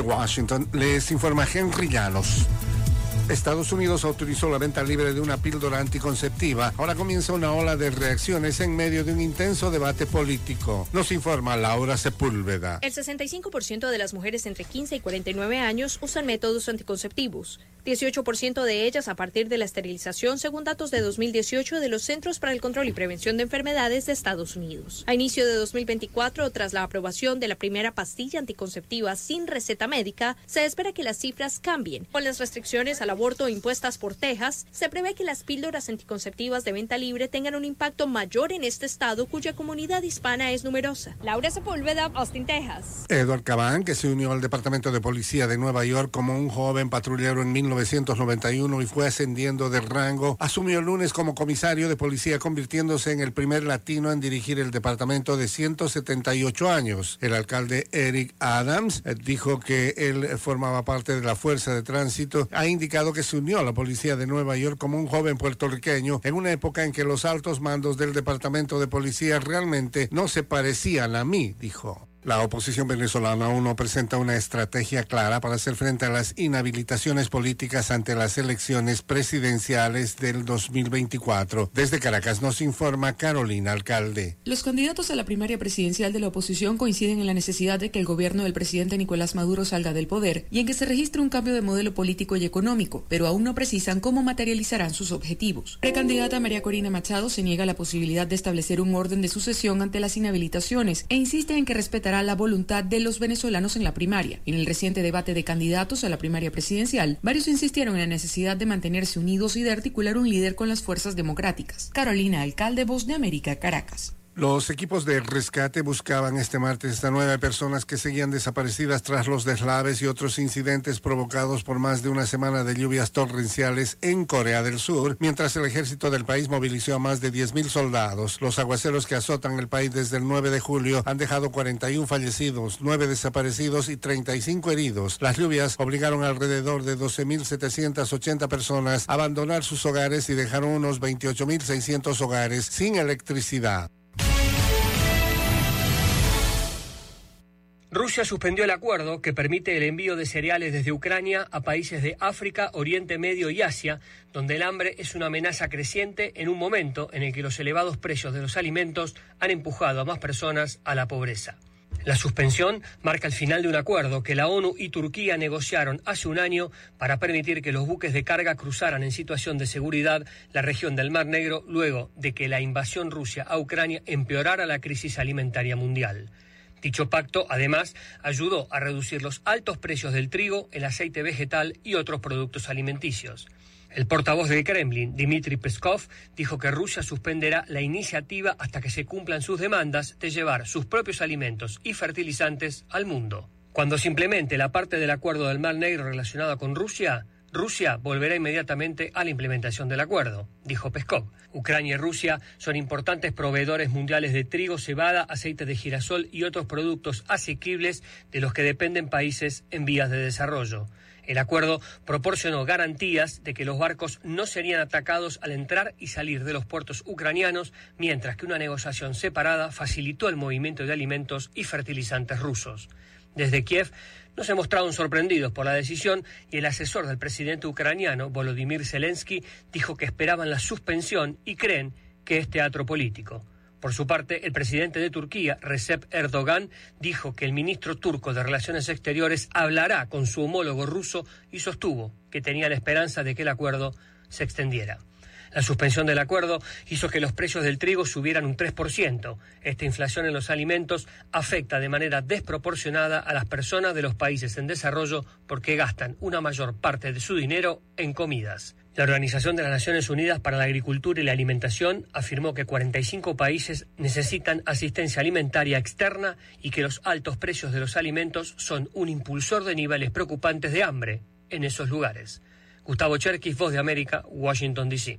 Washington les informa Henry Llanos. Estados Unidos autorizó la venta libre de una píldora anticonceptiva. Ahora comienza una ola de reacciones en medio de un intenso debate político. Nos informa Laura Sepúlveda. El 65% de las mujeres entre 15 y 49 años usan métodos anticonceptivos. 18% de ellas a partir de la esterilización, según datos de 2018 de los Centros para el Control y Prevención de Enfermedades de Estados Unidos. A inicio de 2024, tras la aprobación de la primera pastilla anticonceptiva sin receta médica, se espera que las cifras cambien. Con las restricciones al aborto impuestas por Texas, se prevé que las píldoras anticonceptivas de venta libre tengan un impacto mayor en este estado cuya comunidad hispana es numerosa. Laura Sepúlveda, Austin, Texas. Edward Caban, que se unió al Departamento de Policía de Nueva York como un joven patrullero en 1991 y fue ascendiendo de rango, asumió el lunes como comisario de policía, convirtiéndose en el primer latino en dirigir el departamento de 178 años. El alcalde Eric Adams eh, dijo que él formaba parte de la fuerza de tránsito. Ha indicado que se unió a la policía de Nueva York como un joven puertorriqueño en una época en que los altos mandos del departamento de policía realmente no se parecían a mí, dijo. La oposición venezolana aún no presenta una estrategia clara para hacer frente a las inhabilitaciones políticas ante las elecciones presidenciales del 2024. Desde Caracas nos informa Carolina Alcalde. Los candidatos a la primaria presidencial de la oposición coinciden en la necesidad de que el gobierno del presidente Nicolás Maduro salga del poder y en que se registre un cambio de modelo político y económico, pero aún no precisan cómo materializarán sus objetivos. Precandidata María Corina Machado se niega la posibilidad de establecer un orden de sucesión ante las inhabilitaciones e insiste en que respetará la voluntad de los venezolanos en la primaria. En el reciente debate de candidatos a la primaria presidencial, varios insistieron en la necesidad de mantenerse unidos y de articular un líder con las fuerzas democráticas. Carolina Alcalde, Voz de América, Caracas. Los equipos de rescate buscaban este martes a nueve personas que seguían desaparecidas tras los deslaves y otros incidentes provocados por más de una semana de lluvias torrenciales en Corea del Sur, mientras el ejército del país movilizó a más de 10.000 soldados. Los aguaceros que azotan el país desde el 9 de julio han dejado 41 fallecidos, 9 desaparecidos y 35 heridos. Las lluvias obligaron alrededor de 12.780 personas a abandonar sus hogares y dejaron unos 28.600 hogares sin electricidad. Rusia suspendió el acuerdo que permite el envío de cereales desde Ucrania a países de África, Oriente Medio y Asia, donde el hambre es una amenaza creciente en un momento en el que los elevados precios de los alimentos han empujado a más personas a la pobreza. La suspensión marca el final de un acuerdo que la ONU y Turquía negociaron hace un año para permitir que los buques de carga cruzaran en situación de seguridad la región del Mar Negro luego de que la invasión rusa a Ucrania empeorara la crisis alimentaria mundial. Dicho pacto, además, ayudó a reducir los altos precios del trigo, el aceite vegetal y otros productos alimenticios. El portavoz del Kremlin, Dmitry Peskov, dijo que Rusia suspenderá la iniciativa hasta que se cumplan sus demandas de llevar sus propios alimentos y fertilizantes al mundo. Cuando se implemente la parte del acuerdo del Mar Negro relacionada con Rusia, Rusia volverá inmediatamente a la implementación del acuerdo, dijo Peskov. Ucrania y Rusia son importantes proveedores mundiales de trigo, cebada, aceite de girasol y otros productos asequibles de los que dependen países en vías de desarrollo. El acuerdo proporcionó garantías de que los barcos no serían atacados al entrar y salir de los puertos ucranianos, mientras que una negociación separada facilitó el movimiento de alimentos y fertilizantes rusos. Desde Kiev no se mostraron sorprendidos por la decisión y el asesor del presidente ucraniano, Volodymyr Zelensky, dijo que esperaban la suspensión y creen que es teatro político. Por su parte, el presidente de Turquía, Recep Erdogan, dijo que el ministro turco de Relaciones Exteriores hablará con su homólogo ruso y sostuvo que tenía la esperanza de que el acuerdo se extendiera. La suspensión del acuerdo hizo que los precios del trigo subieran un 3%. Esta inflación en los alimentos afecta de manera desproporcionada a las personas de los países en desarrollo porque gastan una mayor parte de su dinero en comidas. La Organización de las Naciones Unidas para la Agricultura y la Alimentación afirmó que 45 países necesitan asistencia alimentaria externa y que los altos precios de los alimentos son un impulsor de niveles preocupantes de hambre en esos lugares. Gustavo Cherkis, Voz de América, Washington, D.C.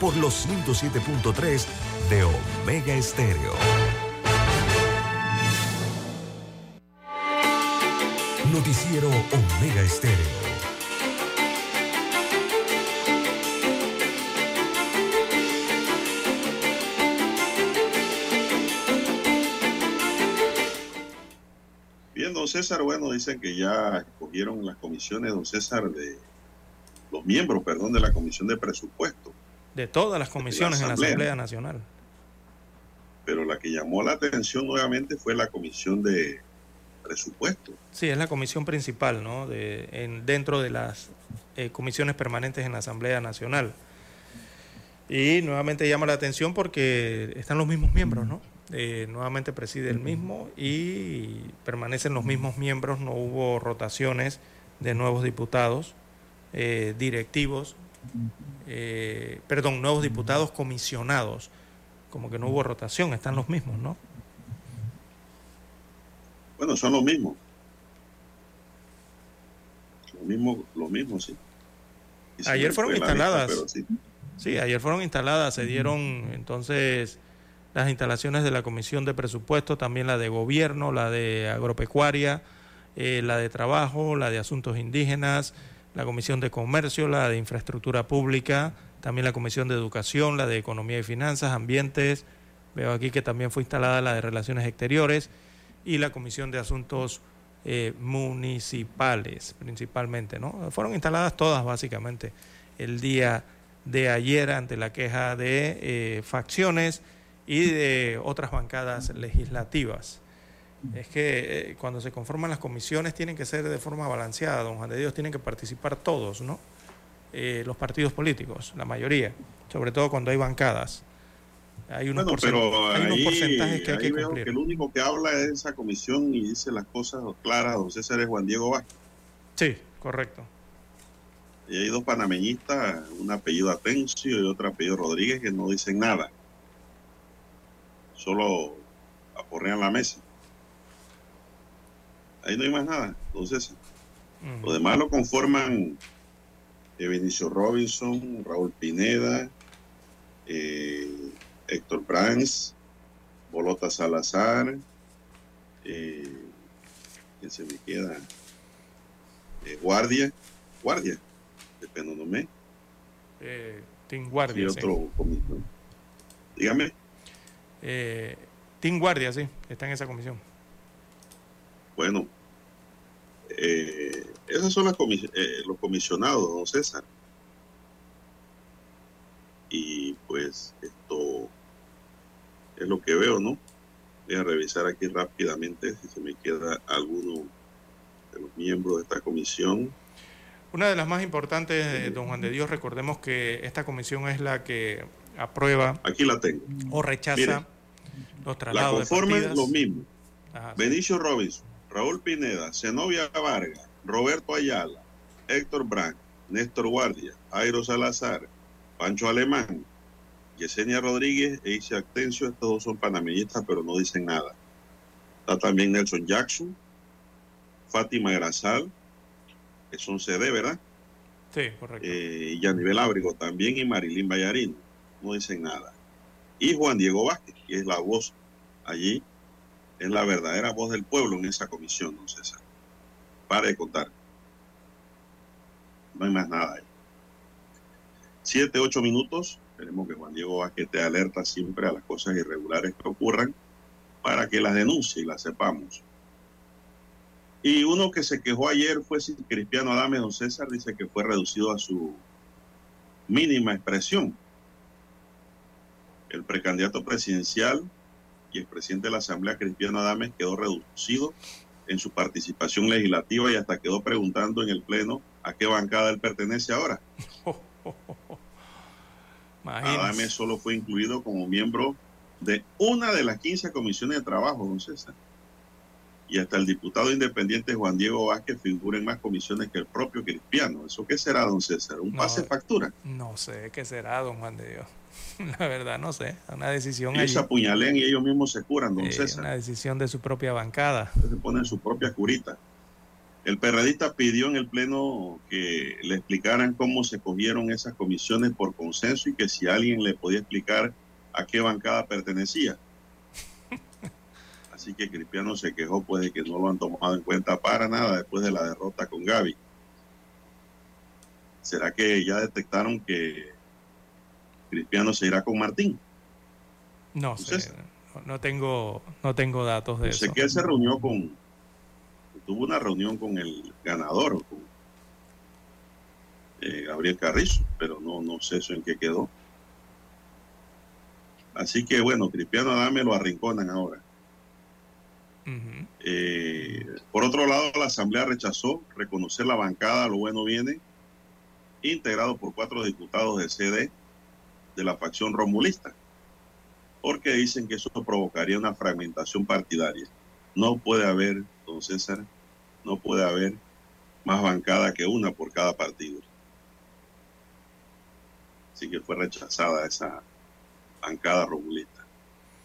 Por los 107.3 de Omega Estéreo. Noticiero Omega Estéreo. Bien, don César, bueno, dicen que ya escogieron las comisiones, don César, de los miembros, perdón, de la Comisión de Presupuesto. De todas las comisiones en la Asamblea. Asamblea Nacional. Pero la que llamó la atención nuevamente fue la Comisión de Presupuesto. Sí, es la comisión principal, ¿no? De, en, dentro de las eh, comisiones permanentes en la Asamblea Nacional. Y nuevamente llama la atención porque están los mismos miembros, ¿no? Eh, nuevamente preside el mismo y permanecen los mismos miembros, no hubo rotaciones de nuevos diputados, eh, directivos, eh, perdón, nuevos diputados comisionados, como que no hubo rotación, están los mismos, ¿no? Bueno, son los mismos. Lo mismo, lo mismo, sí. Y Ayer fueron instaladas. pero sí. Sí, ayer fueron instaladas, se dieron entonces las instalaciones de la Comisión de Presupuesto, también la de Gobierno, la de Agropecuaria, eh, la de Trabajo, la de Asuntos Indígenas, la Comisión de Comercio, la de Infraestructura Pública, también la Comisión de Educación, la de Economía y Finanzas, Ambientes, veo aquí que también fue instalada la de Relaciones Exteriores y la Comisión de Asuntos eh, Municipales, principalmente, ¿no? Fueron instaladas todas básicamente el día de ayer ante la queja de eh, facciones y de otras bancadas legislativas. Es que eh, cuando se conforman las comisiones tienen que ser de forma balanceada, don Juan de Dios, tienen que participar todos, ¿no? Eh, los partidos políticos, la mayoría, sobre todo cuando hay bancadas. Hay unos, Bueno, pero hay unos porcentajes que hay que cumplir. que el único que habla es esa comisión y dice las cosas claras, don César, es Juan Diego Vázquez. Sí, correcto. Y hay dos panameñistas, un apellido Atencio y otro apellido Rodríguez, que no dicen nada. Solo aporrean la mesa. Ahí no hay más nada, don César. Lo demás lo conforman eh, Robinson, Raúl Pineda, eh, Héctor Brands, Bolota Salazar, eh, ¿quién se me queda? Eh, Guardia, Guardia, de Eh, Team y Guardia, sí. otro comisión. Dígame, Eh, Team Guardia, sí, está en esa comisión. bueno, eh, esos son las comis- eh, los comisionados, don César. Y pues esto es lo que veo, ¿no? Voy a revisar aquí rápidamente si se me queda alguno de los miembros de esta comisión. Una de las más importantes, eh, don Juan de Dios, recordemos que esta comisión es la que aprueba Aquí la tengo. o rechaza Mire, los La traslados de conforman partidas. los mismos. Ajá, sí. Benicio Robinson, Raúl Pineda, Zenobia Vargas, Roberto Ayala, Héctor Brandt, Néstor Guardia, Jairo Salazar, Pancho Alemán, Yesenia Rodríguez e Isaac Tencio. Estos dos son panameñistas, pero no dicen nada. Está también Nelson Jackson, Fátima Grasal, que son CD, ¿verdad? Sí, correcto. Eh, y Yanivel Ábrigo también y Marilín Ballarino. No dicen nada. Y Juan Diego Vázquez, que es la voz allí, es la verdadera voz del pueblo en esa comisión, don César. Pare de contar. No hay más nada ahí. Siete, ocho minutos. Esperemos que Juan Diego Vázquez esté alerta siempre a las cosas irregulares que ocurran para que las denuncie y las sepamos. Y uno que se quejó ayer fue Cristiano Adame, don César, dice que fue reducido a su mínima expresión. El precandidato presidencial y el presidente de la Asamblea, Cristiano Adame, quedó reducido en su participación legislativa y hasta quedó preguntando en el Pleno a qué bancada él pertenece ahora. Adame solo fue incluido como miembro de una de las 15 comisiones de trabajo, don César. Y hasta el diputado independiente Juan Diego Vázquez figura en más comisiones que el propio Cristiano. ¿Eso qué será, don César? ¿Un pase factura? No sé qué será, don Juan de Dios. La verdad, no sé. Una decisión. Y se apuñalen y ellos mismos se curan, don César. Una decisión de su propia bancada. Se ponen su propia curita. El perredista pidió en el Pleno que le explicaran cómo se cogieron esas comisiones por consenso y que si alguien le podía explicar a qué bancada pertenecía. Así que Cristiano se quejó pues de que no lo han tomado en cuenta para nada después de la derrota con Gaby. ¿Será que ya detectaron que Cristiano se irá con Martín? No sé, no tengo, no tengo datos de eso. Sé que él se reunió con, tuvo una reunión con el ganador, con eh, Gabriel Carrizo, pero no, no sé eso en qué quedó. Así que bueno, Cristiano Adame lo arrinconan ahora. Eh, por otro lado, la Asamblea rechazó reconocer la bancada, lo bueno viene, integrado por cuatro diputados de CD de la facción romulista, porque dicen que eso provocaría una fragmentación partidaria. No puede haber, don César, no puede haber más bancada que una por cada partido. Así que fue rechazada esa bancada romulista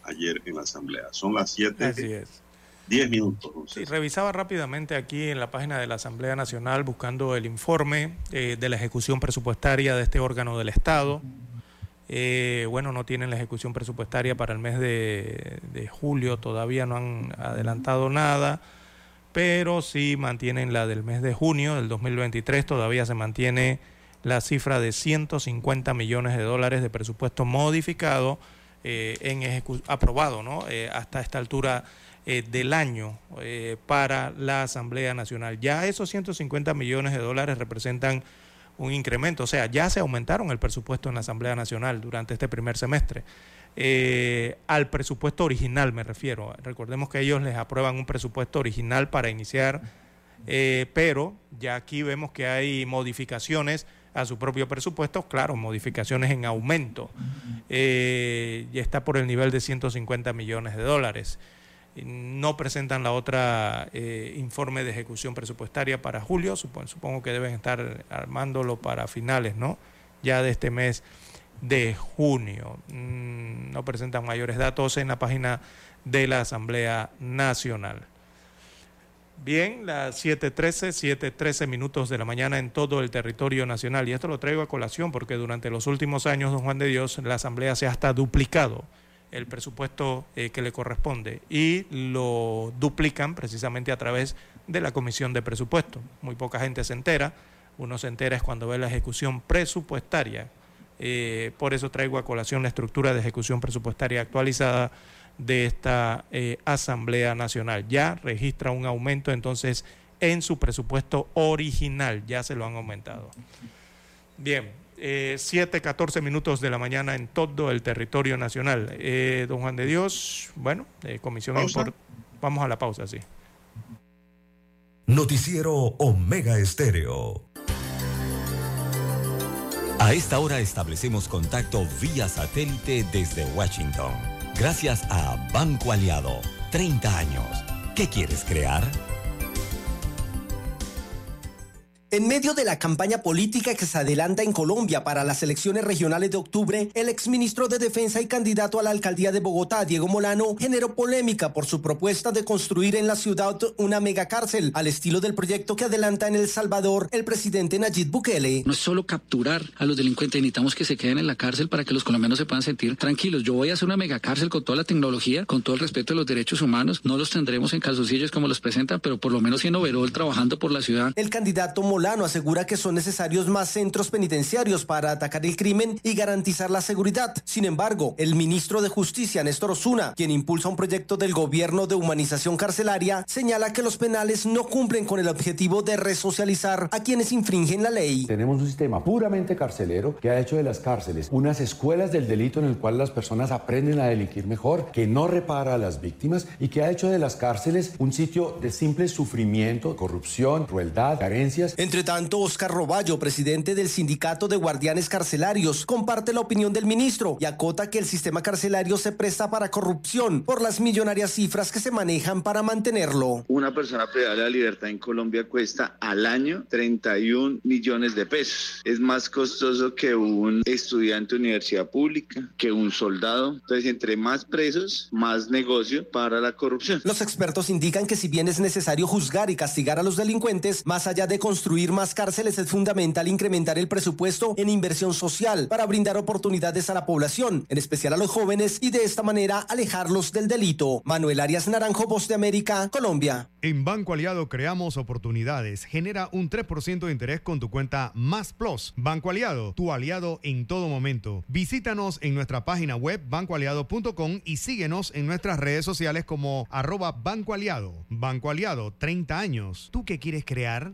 ayer en la Asamblea. Son las 7. Así es. 10 minutos. Sí, revisaba rápidamente aquí en la página de la Asamblea Nacional buscando el informe eh, de la ejecución presupuestaria de este órgano del Estado. Eh, bueno, no tienen la ejecución presupuestaria para el mes de, julio, todavía no han adelantado nada, pero sí mantienen la del mes de junio del 2023, todavía se mantiene la cifra de 150 millones de dólares de presupuesto modificado, eh, en aprobado ¿no? Eh, hasta esta altura del año para la Asamblea Nacional. Ya esos 150 millones de dólares representan un incremento, o sea, ya se aumentaron el presupuesto en la Asamblea Nacional durante este primer semestre. Eh, al presupuesto original me refiero. Recordemos que ellos les aprueban un presupuesto original para iniciar, eh, pero ya aquí vemos que hay modificaciones a su propio presupuesto, claro, modificaciones en aumento. Eh, y está por el nivel de 150 millones de dólares. No presentan la otra eh, informe de ejecución presupuestaria para julio, supongo, que deben estar armándolo para finales, ¿no? Ya de este mes de junio. Mm, no presentan mayores datos en la página de la Asamblea Nacional. Bien, las 7.13, 7.13 minutos de la mañana en todo el territorio nacional. Y esto lo traigo a colación porque durante los últimos años, don Juan de Dios, la Asamblea se ha hasta duplicado el presupuesto eh, que le corresponde y lo duplican precisamente a través de la Comisión de Presupuesto. Muy poca gente se entera. Uno se entera es cuando ve la ejecución presupuestaria. Eh, por eso traigo a colación la estructura de ejecución presupuestaria actualizada de esta eh, Asamblea Nacional. Ya registra un aumento entonces en su presupuesto original, ya se lo han aumentado. Bien, eh, 7, 14 minutos de la mañana en todo el territorio nacional. Eh, don Juan de Dios, bueno, eh, comisión import- Vamos a la pausa, sí. Noticiero Omega Estéreo. A esta hora establecemos contacto vía satélite desde Washington. Gracias a Banco Aliado. 30 años. ¿Qué quieres crear? En medio de la campaña política que se adelanta en Colombia para las elecciones regionales de octubre, el exministro de Defensa y candidato a la alcaldía de Bogotá, Diego Molano, generó polémica por su propuesta de construir en la ciudad una megacárcel al estilo del proyecto que adelanta en El Salvador el presidente Nayib Bukele. No es solo capturar a los delincuentes, necesitamos que se queden en la cárcel para que los colombianos se puedan sentir tranquilos. Yo voy a hacer una megacárcel con toda la tecnología, con todo el respeto de los derechos humanos. No los tendremos en calzoncillos como los presentan, pero por lo menos en overall trabajando por la ciudad. El candidato Molano Asegura que son necesarios más centros penitenciarios para atacar el crimen y garantizar la seguridad. Sin embargo, el ministro de Justicia, Néstor Osuna, quien impulsa un proyecto del gobierno de humanización carcelaria, señala que los penales no cumplen con el objetivo de resocializar a quienes infringen la ley. Tenemos un sistema puramente carcelero que ha hecho de las cárceles unas escuelas del delito en el cual las personas aprenden a delinquir mejor, que no repara a las víctimas y que ha hecho de las cárceles un sitio de simple sufrimiento, corrupción, crueldad, carencias. Entre tanto, Oscar Roballo, presidente del Sindicato de Guardianes Carcelarios, comparte la opinión del ministro y acota que el sistema carcelario se presta para corrupción por las millonarias cifras que se manejan para mantenerlo. Una persona privada de la libertad en Colombia cuesta al año 31 millones de pesos. Es más costoso que un estudiante de universidad pública, que un soldado. Entonces, entre más presos, más negocio para la corrupción. Los expertos indican que si bien es necesario juzgar y castigar a los delincuentes, más allá de construir más cárceles es fundamental incrementar el presupuesto en inversión social para brindar oportunidades a la población, en especial a los jóvenes, y de esta manera alejarlos del delito. Manuel Arias Naranjo, Voz de América, Colombia. En Banco Aliado creamos oportunidades. Genera un 3% de interés con tu cuenta Más Plus. Banco Aliado, tu aliado en todo momento. Visítanos en nuestra página web bancoaliado.com y síguenos en nuestras redes sociales como arroba Banco Aliado. Banco Aliado, 30 años. ¿Tú qué quieres crear?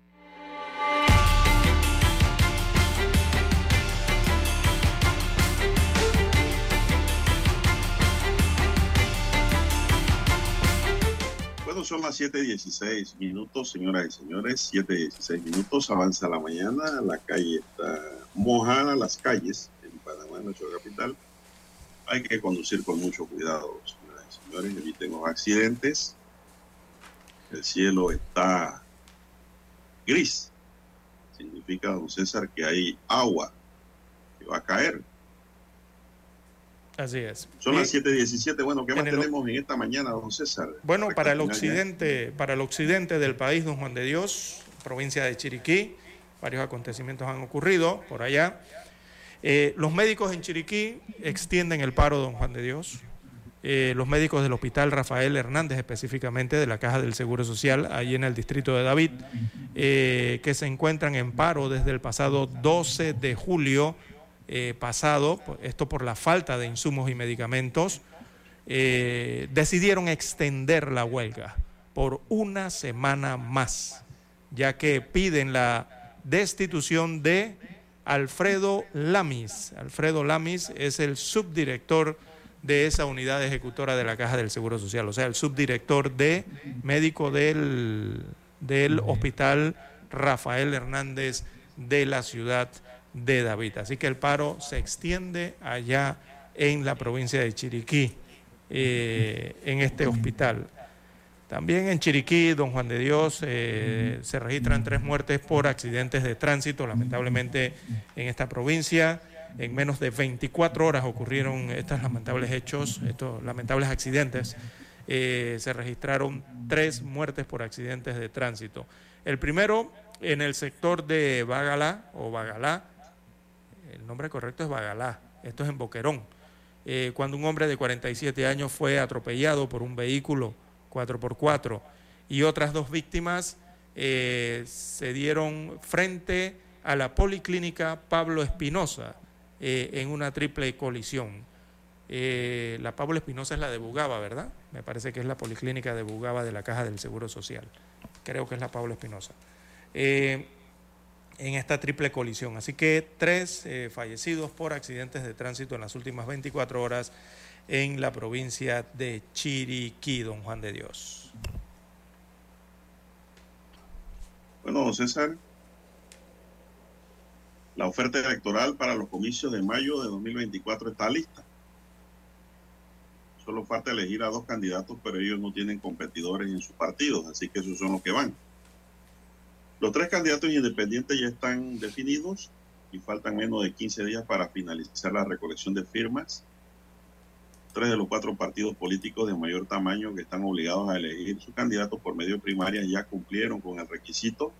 Son las 7.16 minutos, señoras y señores. 7.16 minutos, avanza la mañana. La calle está mojada, las calles en Panamá, nuestra capital. Hay que conducir con mucho cuidado, señoras y señores. Eviten los accidentes. El cielo está gris. Significa, don César, que hay agua que va a caer. Así es. Son Y- las 7.17. Bueno, ¿qué más el- tenemos en esta mañana, don César? Bueno, para el ya. occidente, para el occidente del país, don Juan de Dios, provincia de Chiriquí, varios acontecimientos han ocurrido por allá. Eh, los médicos en Chiriquí extienden el paro, don Juan de Dios. Eh, los médicos del Hospital Rafael Hernández, específicamente de la Caja del Seguro Social, allí en el distrito de David, eh, que se encuentran en paro desde el pasado 12 de julio eh, pasado, esto por la falta de insumos y medicamentos, eh, decidieron extender la huelga por una semana más, ya que piden la destitución de Alfredo Lamis. Alfredo Lamis es el subdirector de esa unidad ejecutora de la Caja del Seguro Social, o sea, el subdirector de médico del, del Hospital Rafael Hernández de la ciudad de David. Así que el paro se extiende allá en la provincia de Chiriquí, eh, en este hospital. También en Chiriquí, don Juan de Dios, eh, se registran tres muertes por accidentes de tránsito, lamentablemente en esta provincia. En menos de 24 horas ocurrieron estos lamentables hechos, estos lamentables accidentes. Eh, se registraron tres muertes por accidentes de tránsito. El primero en el sector de Bagalá o Bagalá, el nombre correcto es Bagalá, esto es en Boquerón, eh, cuando un hombre de 47 años fue atropellado por un vehículo 4x4 y otras dos víctimas eh, se dieron frente a la policlínica Pablo Espinosa eh, en una triple colisión. La Pablo Espinosa es la de Bugaba, ¿verdad? Me parece que es la policlínica de Bugaba de la Caja del Seguro Social. Creo que es la Pablo Espinosa. En esta triple colisión. Así que tres eh, fallecidos por accidentes de tránsito en las últimas 24 horas en la provincia de Chiriquí, don Juan de Dios. Bueno, César, la oferta electoral para los comicios de mayo de 2024 está lista. Solo falta elegir a dos candidatos, pero ellos no tienen competidores en sus partidos, así que esos son los que van. Los tres candidatos independientes ya están definidos y faltan menos de 15 días para finalizar la recolección de firmas. Tres de los cuatro partidos políticos de mayor tamaño que están obligados a elegir su candidato por medio primaria ya cumplieron con el requisito.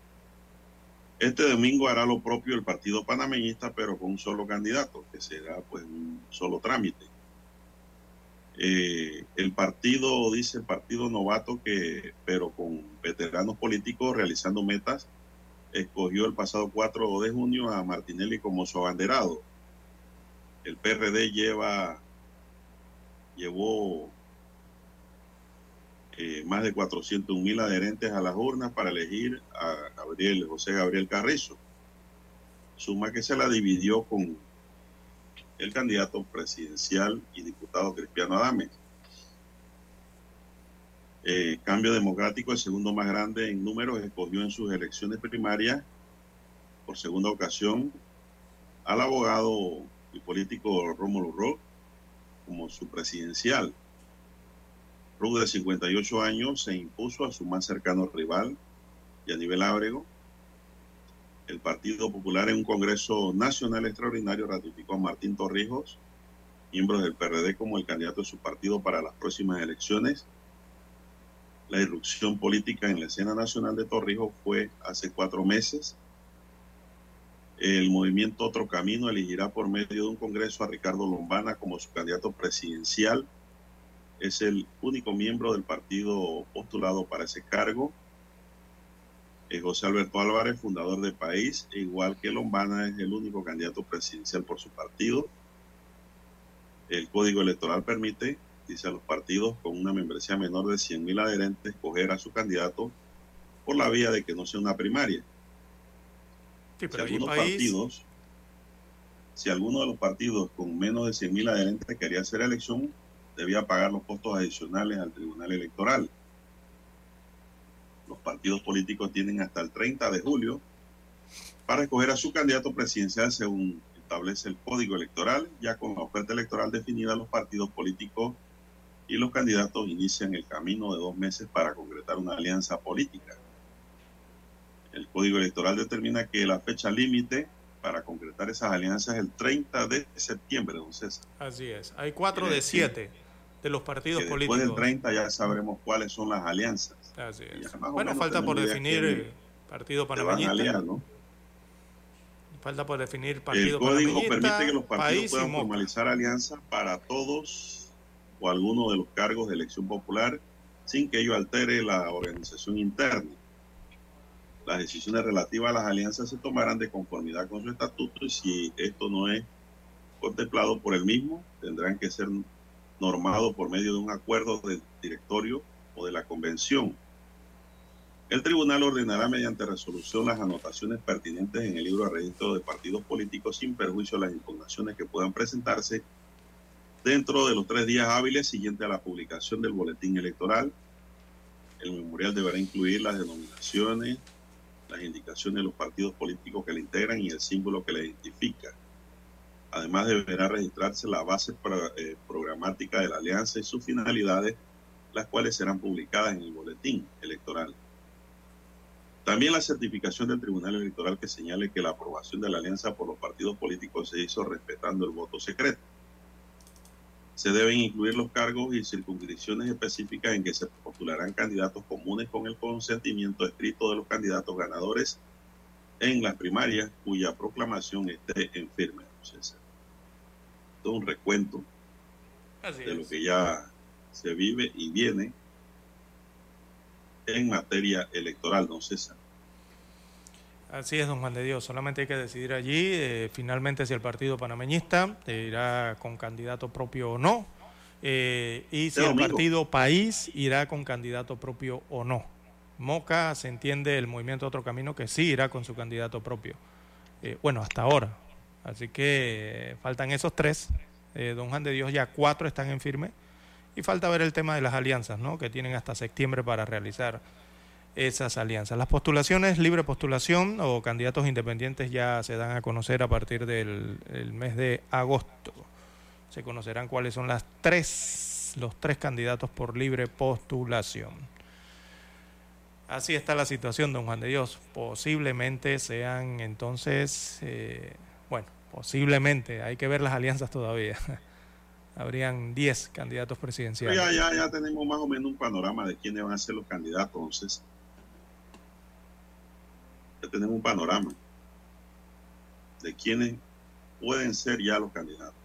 Este domingo hará lo propio el partido panameñista, pero con un solo candidato, que será pues un solo trámite. Eh, el partido, dice el partido novato, que, pero con veteranos políticos realizando metas, escogió el pasado 4 de junio a Martinelli como su abanderado. El PRD lleva, llevó eh, más de 400 mil adherentes a las urnas para elegir a Gabriel, José Gabriel Carrizo. Suma que se la dividió con el candidato presidencial y diputado Cristiano Adames. Eh, Cambio Democrático, el segundo más grande en números, escogió en sus elecciones primarias por segunda ocasión al abogado y político Rómulo Rock como su presidencial. Rock de 58 años se impuso a su más cercano rival, y a nivel Ábrego. El Partido Popular en un Congreso Nacional Extraordinario ratificó a Martín Torrijos, miembro del PRD, como el candidato de su partido para las próximas elecciones. La irrupción política en la escena nacional de Torrijos fue hace cuatro meses. El movimiento Otro Camino elegirá por medio de un congreso a Ricardo Lombana como su candidato presidencial. Es el único miembro del partido postulado para ese cargo. Eh, José Alberto Álvarez, fundador de País, igual que Lombana, es el único candidato presidencial por su partido. El código electoral permite, dice a los partidos con una membresía menor de 100 mil adherentes, escoger a su candidato por la vía de que no sea una primaria. Sí, Si pero ahí algunos país, partidos, si alguno de los partidos con menos de 100 mil adherentes quería hacer elección, debía pagar los costos adicionales al Tribunal Electoral. Los partidos políticos tienen hasta el 30 de julio para escoger a su candidato presidencial según establece el Código Electoral. Ya con la oferta electoral definida, los partidos políticos y los candidatos inician el camino de dos meses para concretar una alianza política. El Código Electoral determina que la fecha límite para concretar esas alianzas es el 30 de septiembre, don César. así es. Hay cuatro de siete de los partidos Que después políticos. del 30 ya sabremos cuáles son las alianzas. Así es. Bueno, falta por definir eh, partido panameñista. ¿no? Falta por definir El partido código panameñista, permite que los partidos puedan formalizar alianzas para todos o alguno de los cargos de elección popular sin que ello altere la organización interna. Las decisiones relativas a las alianzas se tomarán de conformidad con su estatuto y si esto no es contemplado por el mismo, tendrán que ser normados por medio de un acuerdo del directorio o de la convención. El tribunal ordenará mediante resolución las anotaciones pertinentes en el libro de registro de partidos políticos sin perjuicio de las impugnaciones que puedan presentarse dentro de los tres días hábiles siguientes a la publicación del boletín electoral. El memorial deberá incluir las denominaciones, las indicaciones de los partidos políticos que le integran y el símbolo que le identifica. Además, deberá registrarse la base eh, programática de la alianza y sus finalidades, las cuales serán publicadas en el boletín electoral. También la certificación del Tribunal Electoral que señale que la aprobación de la alianza por los partidos políticos se hizo respetando el voto secreto. Se deben incluir los cargos y circunscripciones específicas en que se postularán candidatos comunes con el consentimiento escrito de los candidatos ganadores en las primarias cuya proclamación esté en firme. César. Todo un recuento Así de lo que ya se vive y viene en materia electoral, don César. Así es, don Juan de Dios. Solamente hay que decidir allí eh, finalmente si el partido panameñista eh, irá con candidato propio o no. eh, y si el partido país irá con candidato propio o no. Moca se entiende el movimiento Otro Camino que sí irá con su candidato propio. Eh, bueno, hasta ahora. Así que faltan esos tres. Don Juan de Dios ya cuatro están en firme. Y falta ver el tema de las alianzas, ¿no? Que tienen hasta septiembre para realizar esas alianzas. Las postulaciones, libre postulación o candidatos independientes ya se dan a conocer a partir del el mes de agosto. Se conocerán cuáles son los tres candidatos por libre postulación. Así está la situación, don Juan de Dios. Posiblemente sean entonces, eh, bueno, posiblemente, hay que ver las alianzas todavía. Habrían 10 candidatos presidenciales. ya, ya, ya tenemos más o menos un panorama de quiénes van a ser los candidatos, entonces. Ya tenemos un panorama de quiénes pueden ser ya los candidatos.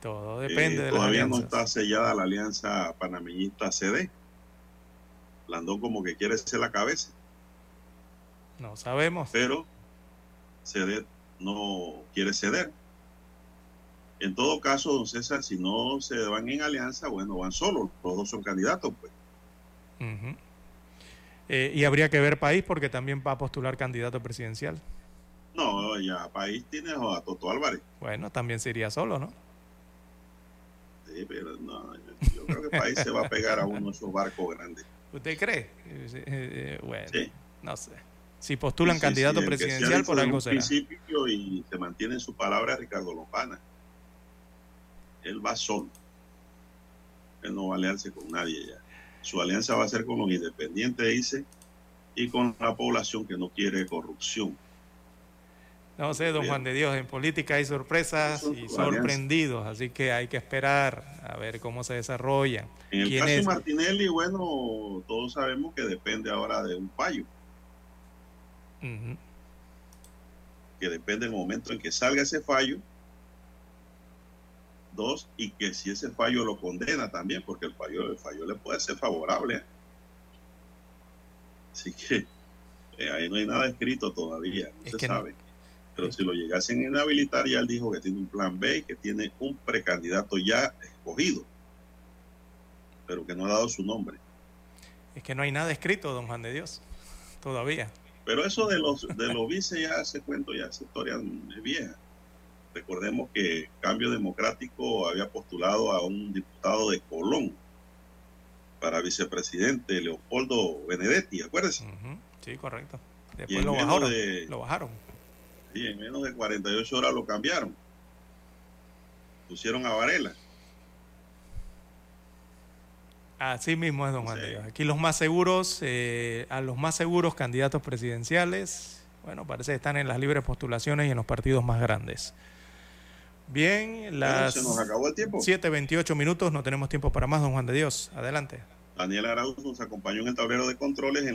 Todo depende Eh, de las todavía no está sellada la alianza panameñista CD. Blandón como que quiere ser la cabeza, No sabemos. pero CD no quiere ceder. En todo caso, don César, si no se van en alianza, bueno, van solos. Los dos son candidatos, pues. Eh, y habría que ver país porque también va a postular candidato presidencial. No, ya país tiene a Toto Álvarez. Bueno, también se iría solo, ¿no? Sí, pero no, yo, creo que país se va a pegar a uno de esos barcos grandes. ¿Usted cree? Eh, eh, bueno, Sí. no sé. Si postulan Sí, sí, candidato presidencial, por algo será. principio y se mantiene en su palabra Ricardo Lombana. Él va solo. Él no va a aliarse con nadie ya. Su alianza va a ser con los independientes, dice, y con la población que no quiere corrupción. No sé, don. Juan de Dios, en política hay sorpresas y sorprendidos, así que hay que esperar a ver cómo se desarrolla. En el ¿Quién caso de? Martinelli, bueno, todos sabemos que depende ahora de un fallo, Ujú. que depende del momento en que salga ese fallo. Dos, y que si ese fallo lo condena también, porque el fallo, el fallo le puede ser favorable. Así que eh, ahí no hay nada escrito todavía, no Es se no. sabe. Pero si lo llegasen a inhabilitar, ya él dijo que tiene un plan B y que tiene un precandidato ya escogido, pero que no ha dado su nombre. Es que no hay nada escrito, don Juan de Dios, todavía. Pero eso de los de los vice ya ese cuento, ya esa historia es vieja. Recordemos que Cambio Democrático había postulado a un diputado de Colón para vicepresidente, Leopoldo Benedetti, acuérdense. Ujú, Sí, correcto. Después lo bajaron. de- Lo bajaron. Y en menos de 48 horas lo cambiaron. Pusieron a Varela. Así mismo es, don Juan. Aquí los más seguros, eh, a los más seguros candidatos presidenciales, bueno, parece que están en las libres postulaciones y en los partidos más grandes. Bien, las se nos acabó el tiempo. 7.28 minutos, no tenemos tiempo para más, don Juan de Dios. Adelante. Daniel Arauz nos acompañó en el tablero de controles. En